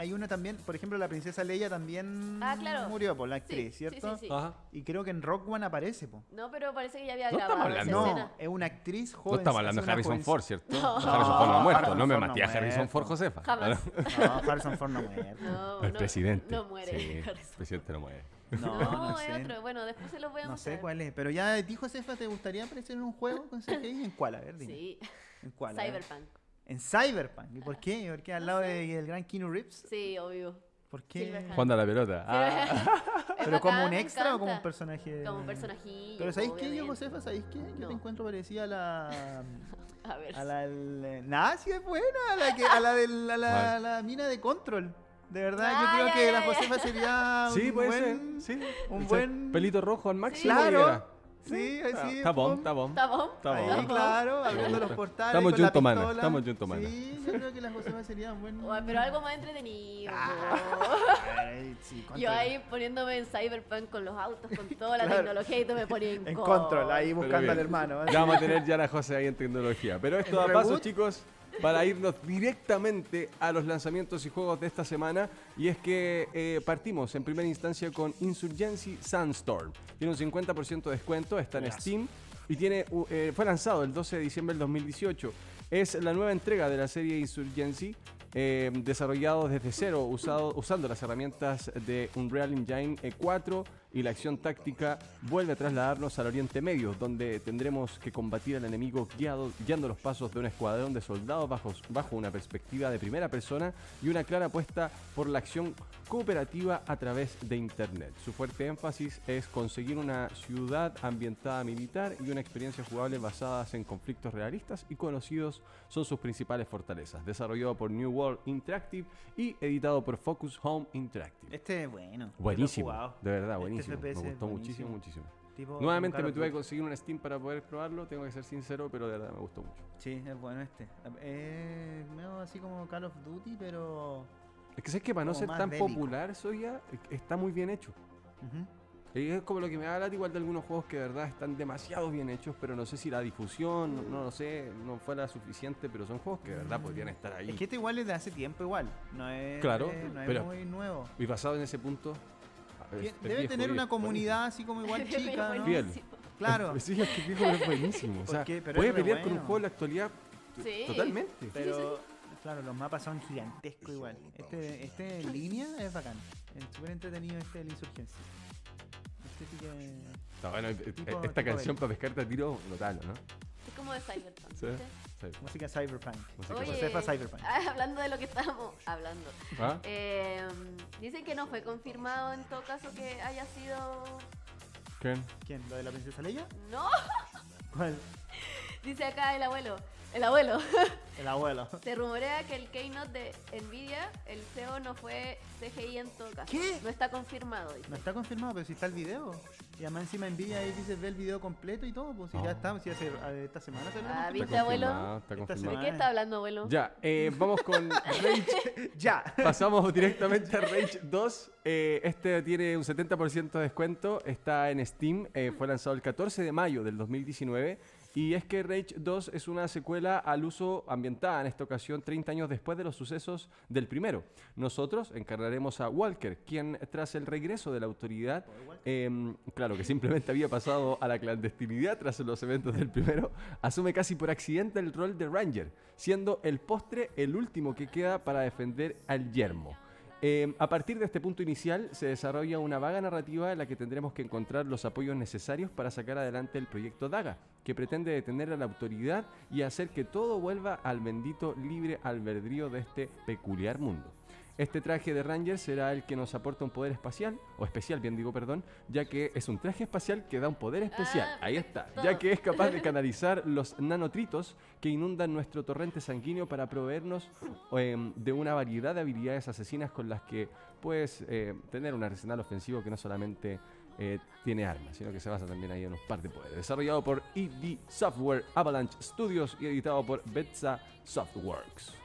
hay una también, por ejemplo, la princesa Leia también Ah, claro. murió por la actriz, sí, ¿cierto? sí, sí. Ajá. Y creo que en Rock One aparece, po. No, pero parece que ya había No estamos grabado esa hablando- No, escena. es una actriz No joven. estamos hablando de Harrison joven- Ford, ¿cierto? No. Harrison Ford no ha muerto, no me no maté a Harrison. Ford, Josefa. Jamás. No, Harrison Ford no muere. No, El no, presidente. No muere. Sí, el presidente no muere. No, No, no es sé. otro. Bueno, después se los voy a No mostrar. sé cuál es, pero ya dijo Josefa, ¿te gustaría aparecer en un juego con CGI? ¿En cuál? A ver, dime. Sí, ¿En cuál? Cyberpunk. En Cyberpunk. ¿Y por qué? ¿Por qué al No lado del gran Keanu Reeves? Sí, obvio. ¿Por qué? Jugando a la pelota. Ah, ¿Pero como un extra o como un personaje? Como un personajillo. Pero ¿sabéis qué, yo. Josefa? ¿Sabéis qué? Yo No. te encuentro parecida a la... A ver. A la... del- Nada, sí es buena. A la, que, a la, del- a la, ¿Cuál? a la mina de Control. De verdad, Ah, yo creo ya, que ya, la ya. Josefa sería un sí, puede buen... ser. Sí. un buen- Pelito rojo al máximo. Claro. Sí. Está bon, pum. está bon. ¿Está bon? Está Ahí, bon. claro, abriendo los portales. Estamos juntos, pistola. estamos juntos, mana. Sí, yo creo que la Josefa sería un buen. Oye, pero algo más entretenido. Ay, sí. Yo ahí poniéndome en Cyberpunk con los autos, con toda la Claro. tecnología y tú me ponías en, En con- control, ahí buscando al hermano. ¿eh? Ya vamos a tener ya a la José ahí en tecnología. Pero esto ¿En da paso, chicos, para irnos directamente a los lanzamientos y juegos de esta semana. Y es que eh, partimos en primera instancia con Insurgency Sandstorm. Tiene un 50% de descuento, está en Steam y tiene, eh, fue lanzado el 12 de diciembre del 2018. Es la nueva entrega de la serie Insurgency. eh, desarrollado desde cero usado, usando las herramientas de Unreal Engine eh, 4 y la acción táctica vuelve a trasladarnos al Oriente Medio, donde tendremos que combatir al enemigo guiado, guiando los pasos de un escuadrón de soldados bajo, bajo una perspectiva de primera persona y una clara apuesta por la acción cooperativa a través de Internet. Su fuerte énfasis es conseguir una ciudad ambientada militar y una experiencia jugable basadas en conflictos realistas y conocidos son sus principales fortalezas. Desarrollado por New World Interactive y editado por Focus Home Interactive. Este es bueno. Buenísimo, de verdad, Este buenísimo. FPS Me gustó buenísimo. muchísimo, muchísimo. Tipo Nuevamente me tuve que conseguir un Steam para poder probarlo, tengo que ser sincero, pero de verdad me gustó mucho. Sí, es bueno este. Es medio así como Call of Duty, pero. Es que sé que para no ser tan bélico. popular, Soya, está muy bien hecho. Ujú. Y es como lo que me da lata igual de algunos juegos que de verdad están demasiado bien hechos, pero no sé si la difusión, no, no lo sé, no fuera suficiente, pero son juegos que de verdad podrían estar ahí. Es que este igual es de hace tiempo igual. No es, Claro, eh, no es pero- muy nuevo. Y basado en ese punto... es- Tien- es Debe viejo, tener una viejo, comunidad así como igual chica, ¿no? Fiel. Claro. Sí, es que viejo, pero es buenísimo. O sea, puede pelear con un bueno. juego de la actualidad Sí. totalmente. Pero, claro, los mapas son gigantescos igual. Este, este en línea es bacán. Es súper entretenido este del Insurgencia. Este sí que... Bueno, Tipo- esta tipo canción para pescarte a tiro, notalo, ¿no? Es como de Cyberpunk. Sí. Música cyberpunk. Música Oye, Josefa Cyberpunk. ah, hablando de lo que estábamos hablando. ¿Ah? Eh, dicen que no fue confirmado en todo caso que haya sido. ¿Quién? ¿Quién? ¿Lo de la princesa Leia? No, ¿Cuál? Dice acá el abuelo. El abuelo. El abuelo. Se rumorea que el keynote de Nvidia, el CEO no fue CGI en todo caso. ¿Qué? No está confirmado. dice. No está confirmado, pero si está el video. Y además encima Nvidia ahí dice ve el video completo y todo, pues si ya Oh. estamos, si hace eh, esta semana se lo Ah, ¿viste, Está abuelo? está confirmado. ¿De qué está hablando, abuelo? Ya, eh, vamos con Rage. Ya. Pasamos directamente a Rage 2. Eh, este tiene un 70% de descuento. Está en Steam. eh, fue lanzado el 14 de mayo del 2019. Y es que Rage 2 es una secuela al uso ambientada, en esta ocasión 30 años después de los sucesos del primero. Nosotros encarnaremos a Walker, quien tras el regreso de la autoridad, em, claro que simplemente había pasado a la clandestinidad tras los eventos del primero, asume casi por accidente el rol de Ranger, siendo el postre el último que queda para defender al yermo. Eh, a partir de este punto inicial se desarrolla una vaga narrativa en la que tendremos que encontrar los apoyos necesarios para sacar adelante el proyecto Daga, que pretende detener a la autoridad y hacer que todo vuelva al bendito libre albedrío de este peculiar mundo. Este traje de Ranger será el que nos aporta un poder espacial, o especial, bien digo, perdón, ya que es un traje espacial que da un poder especial. Ah, Ahí está. Ya que es capaz de canalizar los nanotritos que inundan nuestro torrente sanguíneo para proveernos em, de una variedad de habilidades asesinas con las que puedes eh, tener un arsenal ofensivo que no solamente eh, tiene armas, sino que se basa también ahí en un par de poderes. Desarrollado por id Software Avalanche Studios y editado por Betsa Softworks.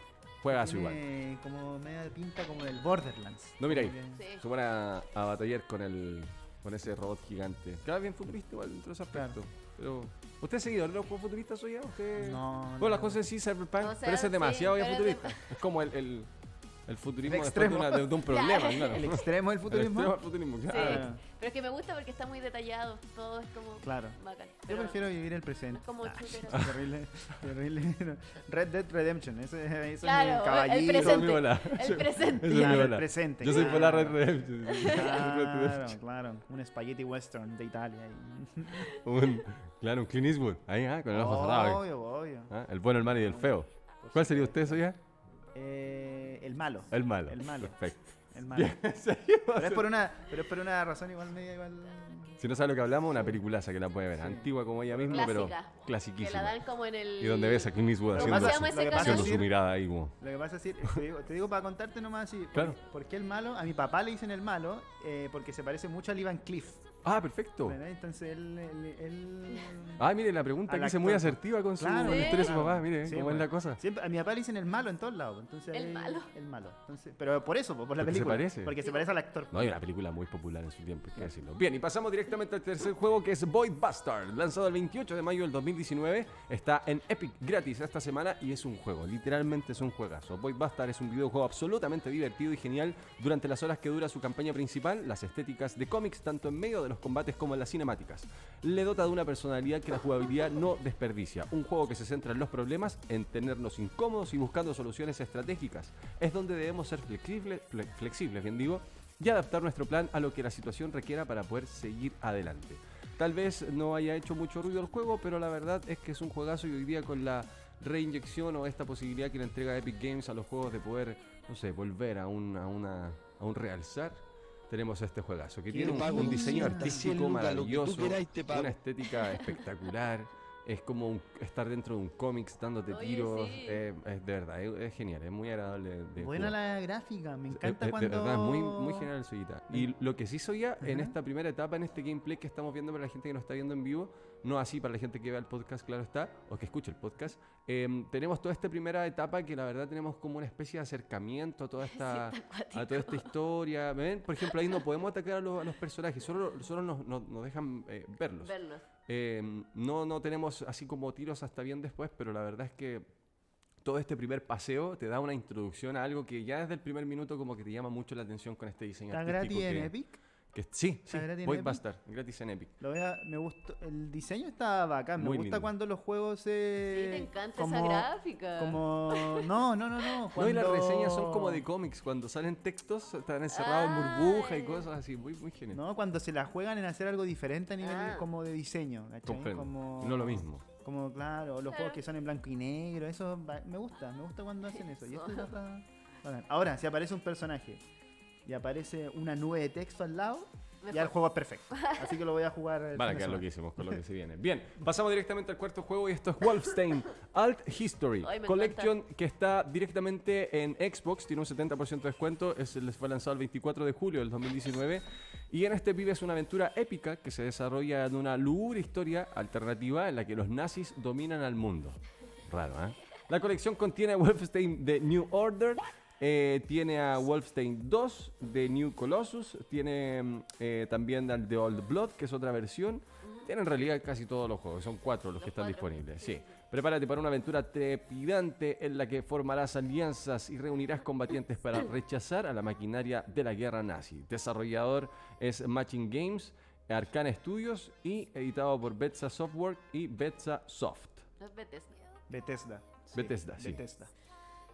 Juegas igual. Como media pinta como del Borderlands. No, mira ahí. Como que- Sí. Se pone a, a batallar con el con ese robot gigante. Claro, bien futurista igual dentro de ese aspecto. Pero, ¿usted es seguidor de los juegos futuristas ya? ¿Usted... No, Bueno, no. las cosas sí, Cyberpunk, O sea, pero ese es sí, demasiado ya pero es futurista. Es como el, el, el futurismo El después de, una- de- de un problema, Claro. claro. El extremo del El futurismo. extremo del futurismo, Sí. claro. Pero es que me gusta porque está muy detallado. Todo es como Claro. bacán. Yo prefiero vivir el presente. es como Ah, terrible, terrible. Red Dead Redemption, ese, ese es Claro, mi el caballito. Es mi presente. bola. El presente. Mi Claro, el presente, Yo soy por la. Red Redemption. Claro, claro. Un spaghetti western de Italia. Un- claro, un Clint Eastwood. Ahí, ah, con el ojo cerrado. Obvio, obvio. Ah, El bueno, el malo y el feo. ¿Cuál sería usted, ya? El malo. El malo. El malo. Perfecto. El malo. Pero es por una, pero es por una razón igual media igual. Si no sabe lo que hablamos, una peliculaza que la puede ver. Antigua como ella misma, pero Clásica. Que la clasiquísima. dan como en el. Y donde ves a Clint Eastwood haciendo, su, ¿Cómo se llama lo que ese pasa haciendo su mirada ahí como... Lo que pasa es decir, te digo, te digo para contarte nomás así. Claro. ¿por, por qué el malo? A mi papá le dicen el malo eh, porque se parece mucho a Ivan Cliff. Ah, perfecto. ¿verdad? Entonces él, él, él- Ah, mire, la pregunta que hice muy asertiva con su Claro, la historia de su papá. Mire, Sí, cómo pues. es la cosa. Siempre, a mi papá le dicen el malo en todos lados. Entonces, ¿El ahí- malo? El malo. Entonces, pero por eso, por la Porque se película. parece. Porque Sí, se parece al actor. No, hay una película muy popular en su tiempo, hay que decirlo. Bien, y pasamos directamente al tercer juego que es Void Bastard, lanzado el 28 de mayo del 2019. Está en Epic gratis esta semana y es un juego, literalmente es un juegazo. Void Bastard es un videojuego absolutamente divertido y genial durante las horas que dura su campaña principal, las estéticas de cómics, tanto en medio de los combates como en las cinemáticas. Le dota de una personalidad que la jugabilidad no desperdicia. Un juego que se centra en los problemas, en tenernos incómodos y buscando soluciones estratégicas. Es donde debemos ser flexibles, fle- flexibles bien digo, y adaptar nuestro plan a lo que la situación requiera para poder seguir adelante. Tal vez no haya hecho mucho ruido el juego, pero la verdad es que es un juegazo y hoy día con la reinyección o esta posibilidad que le entrega Epic Games a los juegos de poder, no sé, volver a un, a una, a un realzar, tenemos este juegazo que tiene un, un diseño 200, 100 artístico maravilloso, una estética espectacular. Es como un- estar dentro de un cómics dándote Oye, tiros. sí. eh, es de verdad, es, es genial, es muy agradable. De Buena jugar. la gráfica, me encanta es- cuando. De verdad, es muy, muy genial el Soyita. Y lo que sí soy ya en Ajá. esta primera etapa, en este gameplay que estamos viendo para la gente que nos está viendo en vivo, no así para la gente que vea el podcast, claro está, o que escuche el podcast, em, tenemos toda esta primera etapa que la verdad tenemos como una especie de acercamiento a toda esta, Sí, a toda esta historia. ¿Ven? Por ejemplo, ahí no podemos atacar a los, a los personajes, solo, solo nos, nos- nos dejan eh, verlos. Verlos. Eh, no, no tenemos así como tiros hasta bien después, pero la verdad es que todo este primer paseo te da una introducción a algo que ya desde el primer minuto como que te llama mucho la atención con este diseño ¿Está gratis en que- Epic? Que- sí, sí, ¿Está gratis en Void Epic? Bastard, gratis en Epic. Lo voy a- me gustó, el diseño está bacán, me gusta lindo. cuando los juegos Sí, se... te encanta como, esa gráfica. Como... No, no, no, no. No, y las reseñas son como de cómics, cuando salen textos están encerrados en burbuja y cosas así, muy, muy genial. No, cuando se la juegan en hacer algo diferente a nivel Ah. como de diseño. Como, No lo mismo. Como, claro, los Claro. juegos que son en blanco y negro, eso va- me gusta, me gusta cuando hacen eso. Y esto ya está. Ahora, si aparece un personaje y aparece una nube de texto al lado, ya el Mejor. juego es perfecto. Así que lo voy a jugar. Van a quedar loquísimos con lo que se viene. Bien, pasamos directamente al cuarto juego y esto es Wolfenstein Alt History Ay, Collection que está directamente en Xbox, tiene un 70% de descuento, es, les fue lanzado el 24 de julio del 2019 Y en este vives una aventura épica que se desarrolla en una lúgubre historia alternativa en la que los nazis dominan al mundo. Raro, ¿eh? La colección contiene Wolfenstein The New Order, eh, tiene a Wolfenstein 2 de New Colossus, tiene mm, eh, también al The Old Blood, que es otra versión. Tiene en realidad casi todos los juegos, son cuatro los, Los que están cuatro. disponibles. Sí. Prepárate para una aventura trepidante en la que formarás alianzas y reunirás combatientes para rechazar a la maquinaria de la guerra nazi. Desarrollador es Matching Games, Arcane Studios y editado por Betsa Software y Betsa Soft. No es Bethesda. Bethesda. Bethesda, sí. Bethesda.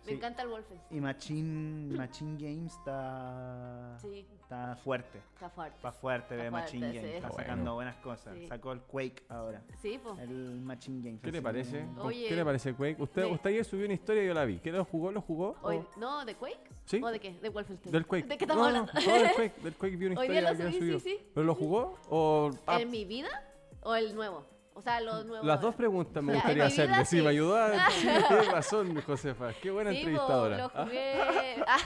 Me Sí. encanta el Wolfenstein. Y Machine, Machine Games está, Sí. está fuerte. Está fuerte. Está fuerte de fuerte, Machine sí. Games. Está Bueno. sacando buenas cosas. Sí. Sacó el Quake ahora. Sí, pues. El Machine Games. ¿Qué le parece? que- ¿Con- Oye, ¿Qué le parece Quake? Usted, de- usted ayer subió una historia y yo la vi. ¿Qué lo jugó? ¿Lo jugó? Hoy, ¿O- ¿No? ¿De Quake? ¿Sí? ¿O de qué? De Wolfenstein. Del Quake. ¿De qué estamos No, hablando? No, no, del Quake. Del Quake vi una Hoy historia día lo que subí, subió. sí, sí. ¿Pero lo jugó? ¿O ah, ¿En mi vida o el nuevo? O sea, los nuevos. Las dos preguntas me gustaría mi vida, hacerle. Sí, sí. me ayudó a... Sí, tienes razón, Josefa. Qué buena Sí, entrevistadora. lo jugué. Ah,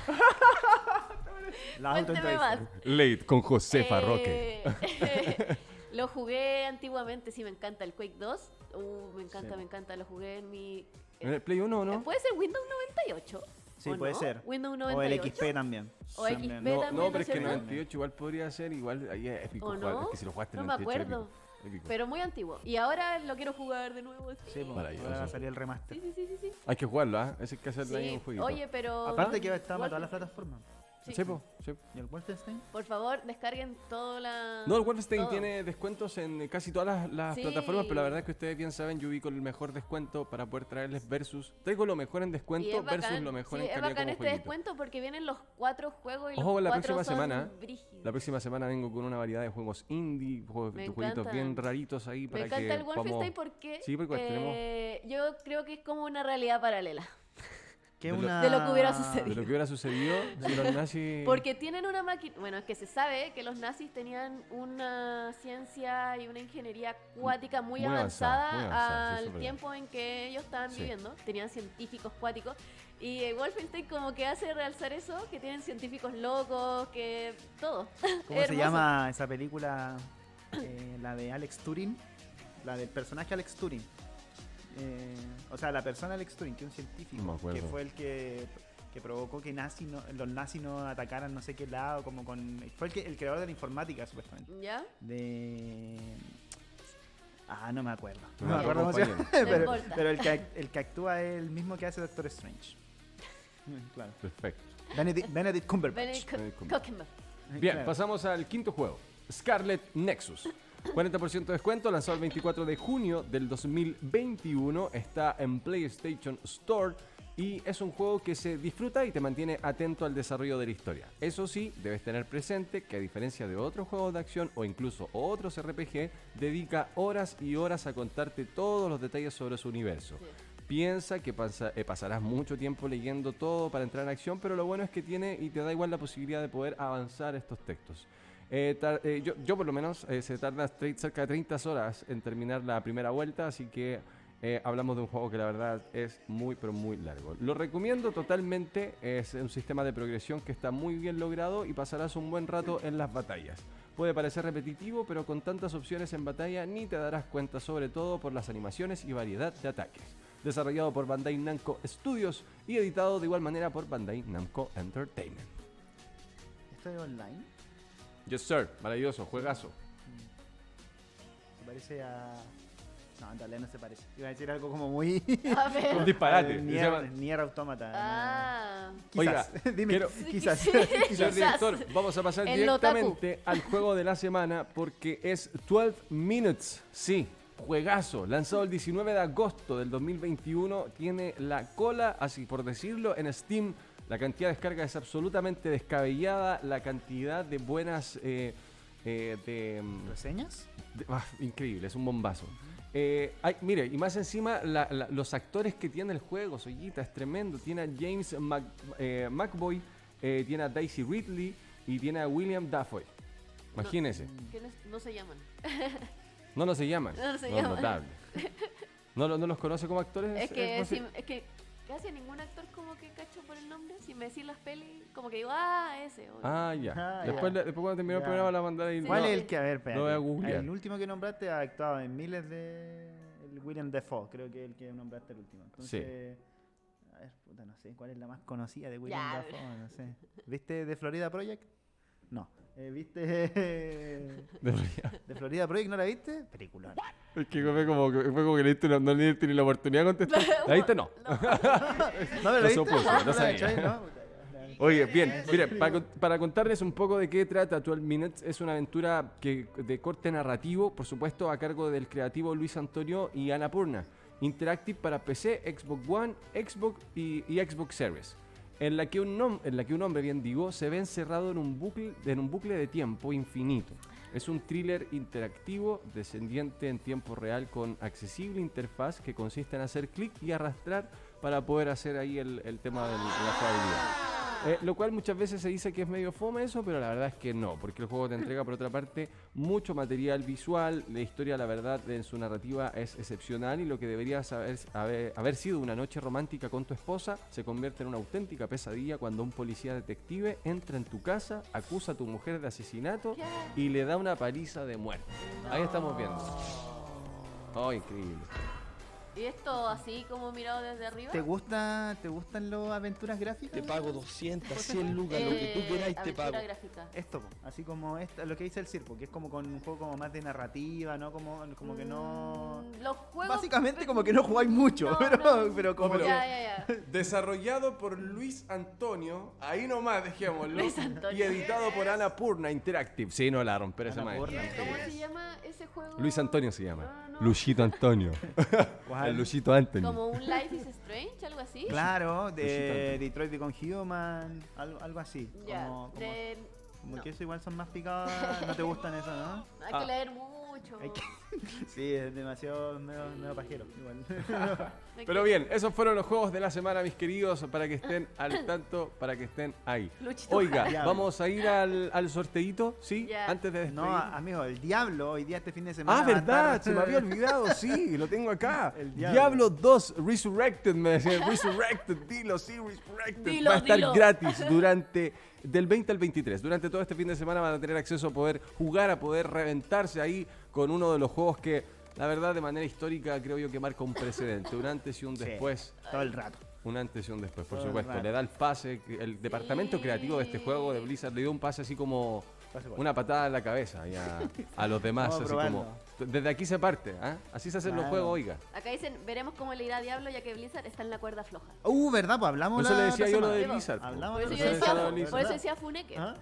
La más. Late con Josefa Roque. Eh, lo jugué antiguamente, sí, me encanta el Quake 2. Uh, me encanta, Sí. me encanta. Lo jugué en mi. ¿En el Play 1 o no? ¿Puede ser Windows 98? Sí, ¿O puede no? ser. Windows O 98. el XP también. O. XP No, también, no, pero es que ¿cierto? 98 igual podría ser, igual ahí es épico ¿O jugar. no? Es que si lo jugaste en No me 98 es acuerdo. Pero muy antiguo. Y ahora lo quiero jugar de nuevo. Sí, Sí, pues, Maravilloso. ahora salir el remaster. sí, sí, sí. sí. Hay que jugarlo, ¿ah? Ese hay que hacerle ahí un jueguito. Oye, pero. Aparte que está para todas las plataformas. Sí. Sí, po, sí. ¿Y el Wolfenstein? Por favor, descarguen toda la. No, el Wolfenstein todo. tiene descuentos en casi todas las, las Sí. plataformas, pero la verdad es que ustedes bien saben, yo ubico el mejor descuento para poder traerles versus. Traigo lo mejor en descuento es versus lo mejor sí, en es calidad bacán como este jueguito. descuento porque vienen los cuatro juegos y Ojo, los la cuatro próxima son semana, brígidos. La próxima semana vengo con una variedad de juegos indie, juegos, Me jueguitos encanta. bien raritos ahí Me para encanta que el Wolfenstein podamos- porque Sí, porque tenemos- eh, yo creo que es como una realidad paralela. Que De lo- una... de lo que hubiera de sucedido. lo que hubiera sucedido si los nazis... Porque tienen una máquina, bueno, es que se sabe que los nazis tenían una ciencia y una ingeniería cuática muy, Muy avanzada, avanzada, muy avanzada, sí, al verdad. tiempo en que ellos estaban Sí. viviendo. Tenían científicos cuáticos. Y eh, Wolfenstein como que hace realzar eso, que tienen científicos locos, que todo. ¿Cómo se llama esa película? Eh, la de Alex Turing. La del personaje Alex Turing. Eh, o sea, la persona Alex Turing, que es un científico, No que fue el que, que provocó que nazi no- los nazis no atacaran no sé qué lado, como con... Fue el, que, el creador de la informática, supuestamente. ¿Ya? De... Ah, no me acuerdo. No No, me acuerdo cómo se llama. Pero, el, que, el que actúa es el mismo que hace Doctor Strange. Claro. Perfecto. Benedict, Benedict Cumberbatch. Benedict Benedict Cum- Cumberbatch. Cumberbatch. Bien, Claro. pasamos al quinto juego. Scarlet Nexus. 40% de descuento, lanzado el 24 de junio del 2021. Está en PlayStation Store. Y es un juego que se disfruta y te mantiene atento al desarrollo de la historia. Eso sí, debes tener presente que a diferencia de otros juegos de acción o incluso otros RPG, dedica horas y horas a contarte todos los detalles sobre su universo. Piensa que pasa- eh, pasarás mucho tiempo leyendo todo para entrar en acción, pero lo bueno es que tiene y te da igual la posibilidad de poder avanzar estos textos. Eh, eh, yo, por lo menos eh, se tarda cerca de 30 horas en terminar la primera vuelta, así que hablamos de un juego que la verdad es muy pero muy largo. Lo recomiendo totalmente, es un sistema de progresión que está muy bien logrado y pasarás un buen rato en las batallas. Puede parecer repetitivo, pero con tantas opciones en batalla ni te darás cuenta, sobre todo por las animaciones y variedad de ataques. Desarrollado por Bandai Namco Studios y editado de igual manera por Bandai Namco Entertainment. ¿Esto es online? Yes, sir. Maravilloso, juegazo. Se parece a. No, en realidad no se parece. Iba a decir algo como muy. A ver. Un disparate. Nier, llama- Nier Automata. Ah. Quizás. Oiga, Dime, quiero- quizás. Señor Quizás. director, vamos a pasar El directamente al juego de la semana porque es 12 Minutes. Sí, juegazo. Lanzado el 19 de agosto del 2021. Tiene la cola, así por decirlo, en Steam. La cantidad de descargas es absolutamente descabellada. La cantidad de buenas. eh, eh, de, mm, ¿Reseñas? de- ah, increíble, es un bombazo. Eh, hay- mire, y más encima la- la- los actores que tiene el juego, Soyita, es tremendo. Tiene a James Mac- eh, McBoy, eh, tiene a Daisy Ridley y tiene a William Dafoe. Imagínese. Que no, no se llaman. No, no se llaman. No, no se No, llaman. notable. ¿No, lo- no los conoce como actores? Es que, no sí, es que casi a ningún actor como que cacho por el nombre. Si me decís las pelis, como que digo, ah, ese. obvio. Ah, ya. Ah, después, ya. después cuando terminó el programa la mandar ahí. Sí. ¿Cuál No. es el que, a ver, espérate. Lo voy a googlear. El último que nombraste ha actuado en miles de... El William Defoe, creo que es el que nombraste el último. Entonces, a ver, puta, no sé, ¿cuál es la más conocida de William Ya. Defoe? No sé. ¿Viste The Florida Project? No. Eh, ¿Viste De Florida Project? ¿No la viste? Película. Es que fue como que, fue como que le diste una- no le diste ni la oportunidad de contestar. ¿La viste? No. ¿No me la viste? ¿No la sabía. cachai? No, puta, ya, ya. Oye, bien, mire, para, con- para contarles un poco de qué trata 12 Minutes, es una aventura que, de corte narrativo, por supuesto, a cargo del creativo Luis Antonio y Ana Purna. Interactive para PC, Xbox One, Xbox y, y Xbox Series. En la, que un en la que un hombre, bien digo, se ve encerrado en un bucle, en un bucle de tiempo infinito. Es un thriller interactivo descendiente en tiempo real con accesible interfaz que consiste en hacer clic y arrastrar para poder hacer ahí el, el tema de la jugabilidad. Eh, lo cual muchas veces se dice que es medio fome eso, pero la verdad es que no, porque el juego te entrega por otra parte mucho material visual, la historia la verdad en su narrativa es excepcional y lo que debería saber, haber, haber sido una noche romántica con tu esposa se convierte en una auténtica pesadilla cuando un policía detective entra en tu casa, acusa a tu mujer de asesinato y le da una paliza de muerte. Ahí estamos viendo. Oh, increíble. ¿Y esto así como mirado desde arriba? ¿Te, gusta, ¿Te gustan las aventuras gráficas? Te pago 200, 100 lucas, lo que Eh, tú queráis te aventura pago. gráfica. Esto, así como esta, lo que dice el circo, que es como con un juego como más de narrativa, ¿no? Como, como que no... Mm, Los juegos... Básicamente como que no jugáis mucho, No, pero, no. pero como pero-. Ya, ya, ya. Desarrollado por Luis Antonio, ahí nomás dejémoslo. Luis Antonio. Y editado por Ana Purna Interactive. Sí, no la romper ese maestro. Annapurna. ¿Cómo se llama ese juego? Luis Antonio se llama. No. Luchito Antonio. ¿Cuál? El Luchito Antonio. Como un Life is Strange, algo así. Claro, de. Detroit Become Human, algo, algo así. Ya, Como, como, de... como no. que eso igual son más picadas, no te gustan eso, ¿no? Hay Ah. que leer mucho. Hay que- Sí, es demasiado medio, medio pajero, igual. Pero bien, esos fueron los juegos de la semana, mis queridos, para que estén al tanto, para que estén ahí. Luchito Oiga, Ya. vamos a ir al, al sorteíto, ¿sí? Antes de despedir. No, amigo, el Diablo hoy día este fin de semana. Ah, va a verdad, estar- se me había olvidado, sí, lo tengo acá. El Diablo. Diablo. 2 Resurrected, me decían, Resurrected, dilo, sí, Resurrected. Dilo, Va a estar dilo. gratis durante del 20 al 23. Durante todo este fin de semana van a tener acceso a poder jugar, a poder reventarse ahí con uno de los juegos que, la verdad, de manera histórica, creo yo que marca un precedente, un antes y un Sí. después. Todo el rato. Un antes y un después, por Todo supuesto. Le da el pase, el departamento creativo de este juego de Blizzard le dio un pase así como una patada en la cabeza y a, a los demás, así como... Desde aquí se parte, ¿ah? Así se hacen los Claro. juegos, oiga. Acá dicen, veremos cómo le irá a Diablo ya que Blizzard está en la cuerda floja. Uh, ¿verdad? Pues hablamos Por eso le decía yo lo de. Blizzard. po. Hablamos Por eso la yo decía, por eso decía Funeke. ¿Ah?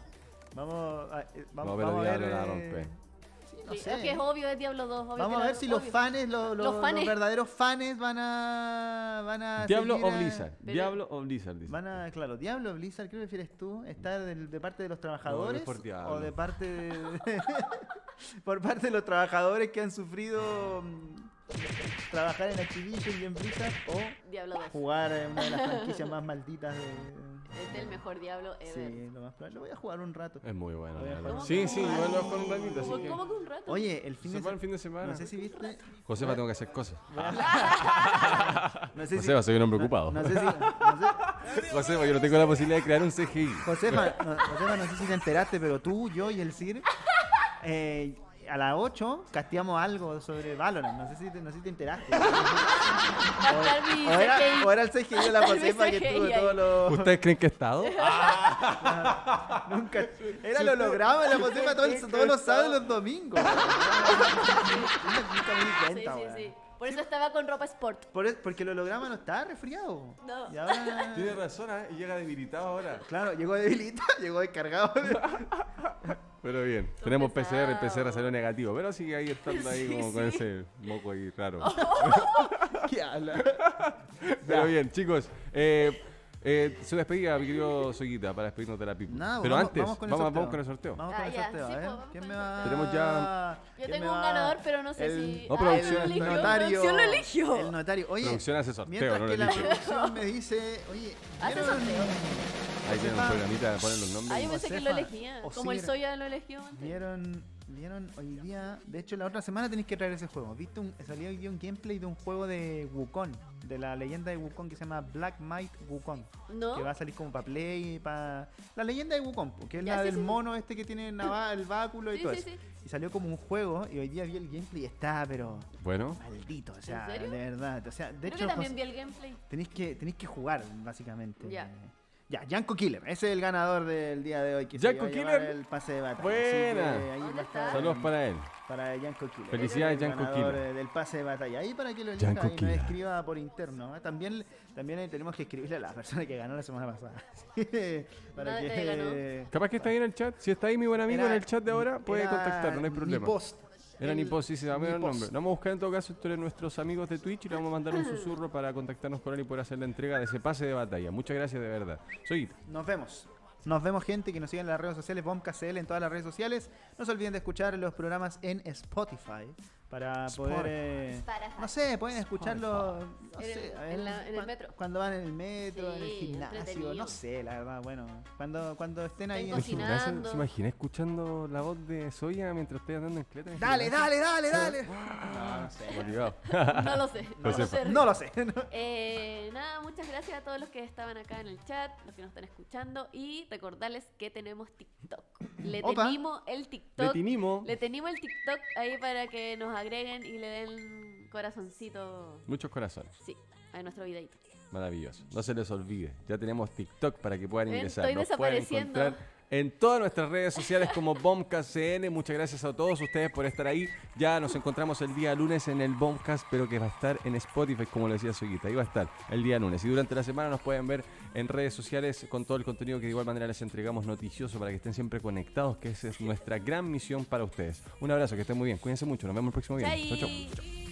Vamos a, eh, vamos, No, pero vamos a ver. Diablo la eh, rompe. Sí, no Sí, sé. es que es obvio, es Diablo 2. obvio Vamos a ver si los fans, los, los- Los los fanes. verdaderos fans van a. Van a Diablo o Blizzard. Diablo o Blizzard, dice. Van a, claro, Diablo o Blizzard, ¿qué prefieres tú? ¿Estar de, parte de los trabajadores? por Diablo. ¿O de parte de. por parte de los trabajadores que han sufrido mm, trabajar en Activision y en Blizzard? ¿O Diablo 2. jugar en una de las franquicias más malditas de. Este es el mejor Diablo ever. Sí, lo más probable. Lo voy a jugar un rato. Es muy bueno, a jugar. Sí, sí, yo lo voy con un ratito, ¿Cómo, así que... cómo que un rato? Oye, el fin Se de, se- fin de semana. No sé si viste. Josefa, tengo que hacer cosas. No sé si, Josefa, soy un hombre ocupado. no sé si. No sé, Josefa, yo no tengo la posibilidad de crear un CGI. Josefa, no, Josefa, no sé si te enteraste, pero tú, yo y el Sir, eh, a las 8 casteamos algo sobre Valorant. No sé si te, no sé si te enteraste. Mi O era, o era el CGI de la Mi Josefa que ahí. todos los. ¿Ustedes creen que he estado? Nunca. Era el holograma la Josefa todos, todos los sábados y los domingos. Nunca me di Sí, cuenta, sí, weón. sí. Por eso estaba con ropa sport. Por es- porque el holograma no estaba resfriado. No. Y ahora. Tiene razón, ¿eh? Y llega debilitado ahora. Claro, llegó debilita, llegó descargado. Pero bien, tenemos PCR, el PCR salió negativo, pero sigue ahí estando ahí Sí, como con sí. ese moco ahí raro. ¿Qué habla? Pero bien, chicos, eh, eh, su despedida, mi querido Soyita, para despedirnos de la pipa. Nada, pero vamos- antes, vamos con el vamos, sorteo. vamos con el sorteo. Vamos Ah, con el ya, sorteo, sí, a ver. pues, ¿Quién me el va? Tenemos ya- Yo ¿quién tengo un ganador, pero no sé El- si. No, Ah, producción, lo el eligió, notario. producción lo eligió. El notario. Oye, Producción hace sorteo, mientras no lo que la producción me dice, oye, Hace sorteo. Ahí tienen un programita, ponen los Ah, yo nombres. pensé que lo elegía. Como el. Soya lo eligió antes. ¿Vieron Vieron hoy día, de hecho la otra semana tenéis que traer ese juego. ¿Viste un, salió hoy día un gameplay de un juego de Wukong, de la leyenda de Wukong que se llama Black Might Wukong, ¿No? que va a salir como para Play, para la leyenda de Wukong, que es Ya, la sí, del sí, sí. mono este que tiene el báculo y Sí, todo sí, eso. sí. Y salió como un juego y hoy día vi el gameplay y está, pero Bueno, maldito, o sea, serio? de verdad, o sea, de Creo hecho que también José- vi el gameplay. Tenéis que, tenéis que jugar, básicamente. Ya. Ya, Yanko Killer, ese es el ganador del día de hoy. Que llevar Killer. el pase de batalla. Buena. Saludos para él. para Yanko Killer. Felicidades, El Yanko ganador, Killer. del pase de batalla. Ahí para que lo elija y nos escriba por interno. ¿eh? También, también tenemos que escribirle a la persona que ganó la semana pasada. para que. Capaz que está ahí en el chat. Si está ahí mi buen amigo Era- en el chat de ahora, puede contactarnos, no hay problema. Mi post. Era El- Nipos, sí, se llama el nombre. Vamos a buscar en todo caso entre nuestros amigos de Twitch y le vamos a mandar un susurro para contactarnos con él y poder hacer la entrega de ese pase de batalla. Muchas gracias de verdad. Soy Nos vemos. Nos vemos, gente que nos sigue en las redes sociales, BombKCL en todas las redes sociales. No se olviden de escuchar los programas en Spotify para poder. eh, no sé, pueden escucharlo. No En sé, el- a ver, en la- en el metro. Cuando van en el metro, en el gimnasio. No sé, la verdad. Bueno, cuando, cuando estén ahí. En- cocinando. ¿Se imagina escuchando la voz de Soya mientras estoy andando en cleta? Dale, dale, dale, dale. No, sé. Lo sé. No lo sé. No lo sé. Eh, nada, muchas gracias a todos los que estaban acá en el chat, los que nos están escuchando y recordarles que tenemos TikTok. Le Opa. tenemos el Le TikTok. tinimo. Le tenemos el TikTok ahí para que nos agreguen y le den corazoncito, Muchos corazones. sí, a nuestro videito. Maravilloso. No se les olvide. Ya tenemos TikTok para que puedan ingresar. estoy Nos pueden desapareciendo. encontrar en todas nuestras redes sociales como BombcastCN. Muchas gracias a todos ustedes por estar ahí. Ya nos encontramos el día lunes en el Bombcast, pero que va a estar en Spotify, como lo decía Soguita. Ahí va a estar el día lunes. Y durante la semana nos pueden ver en redes sociales con todo el contenido que de igual manera les entregamos noticioso para que estén siempre conectados, que esa es nuestra gran misión para ustedes. Un abrazo, que estén muy bien. Cuídense mucho. Nos vemos el próximo chau. Chai.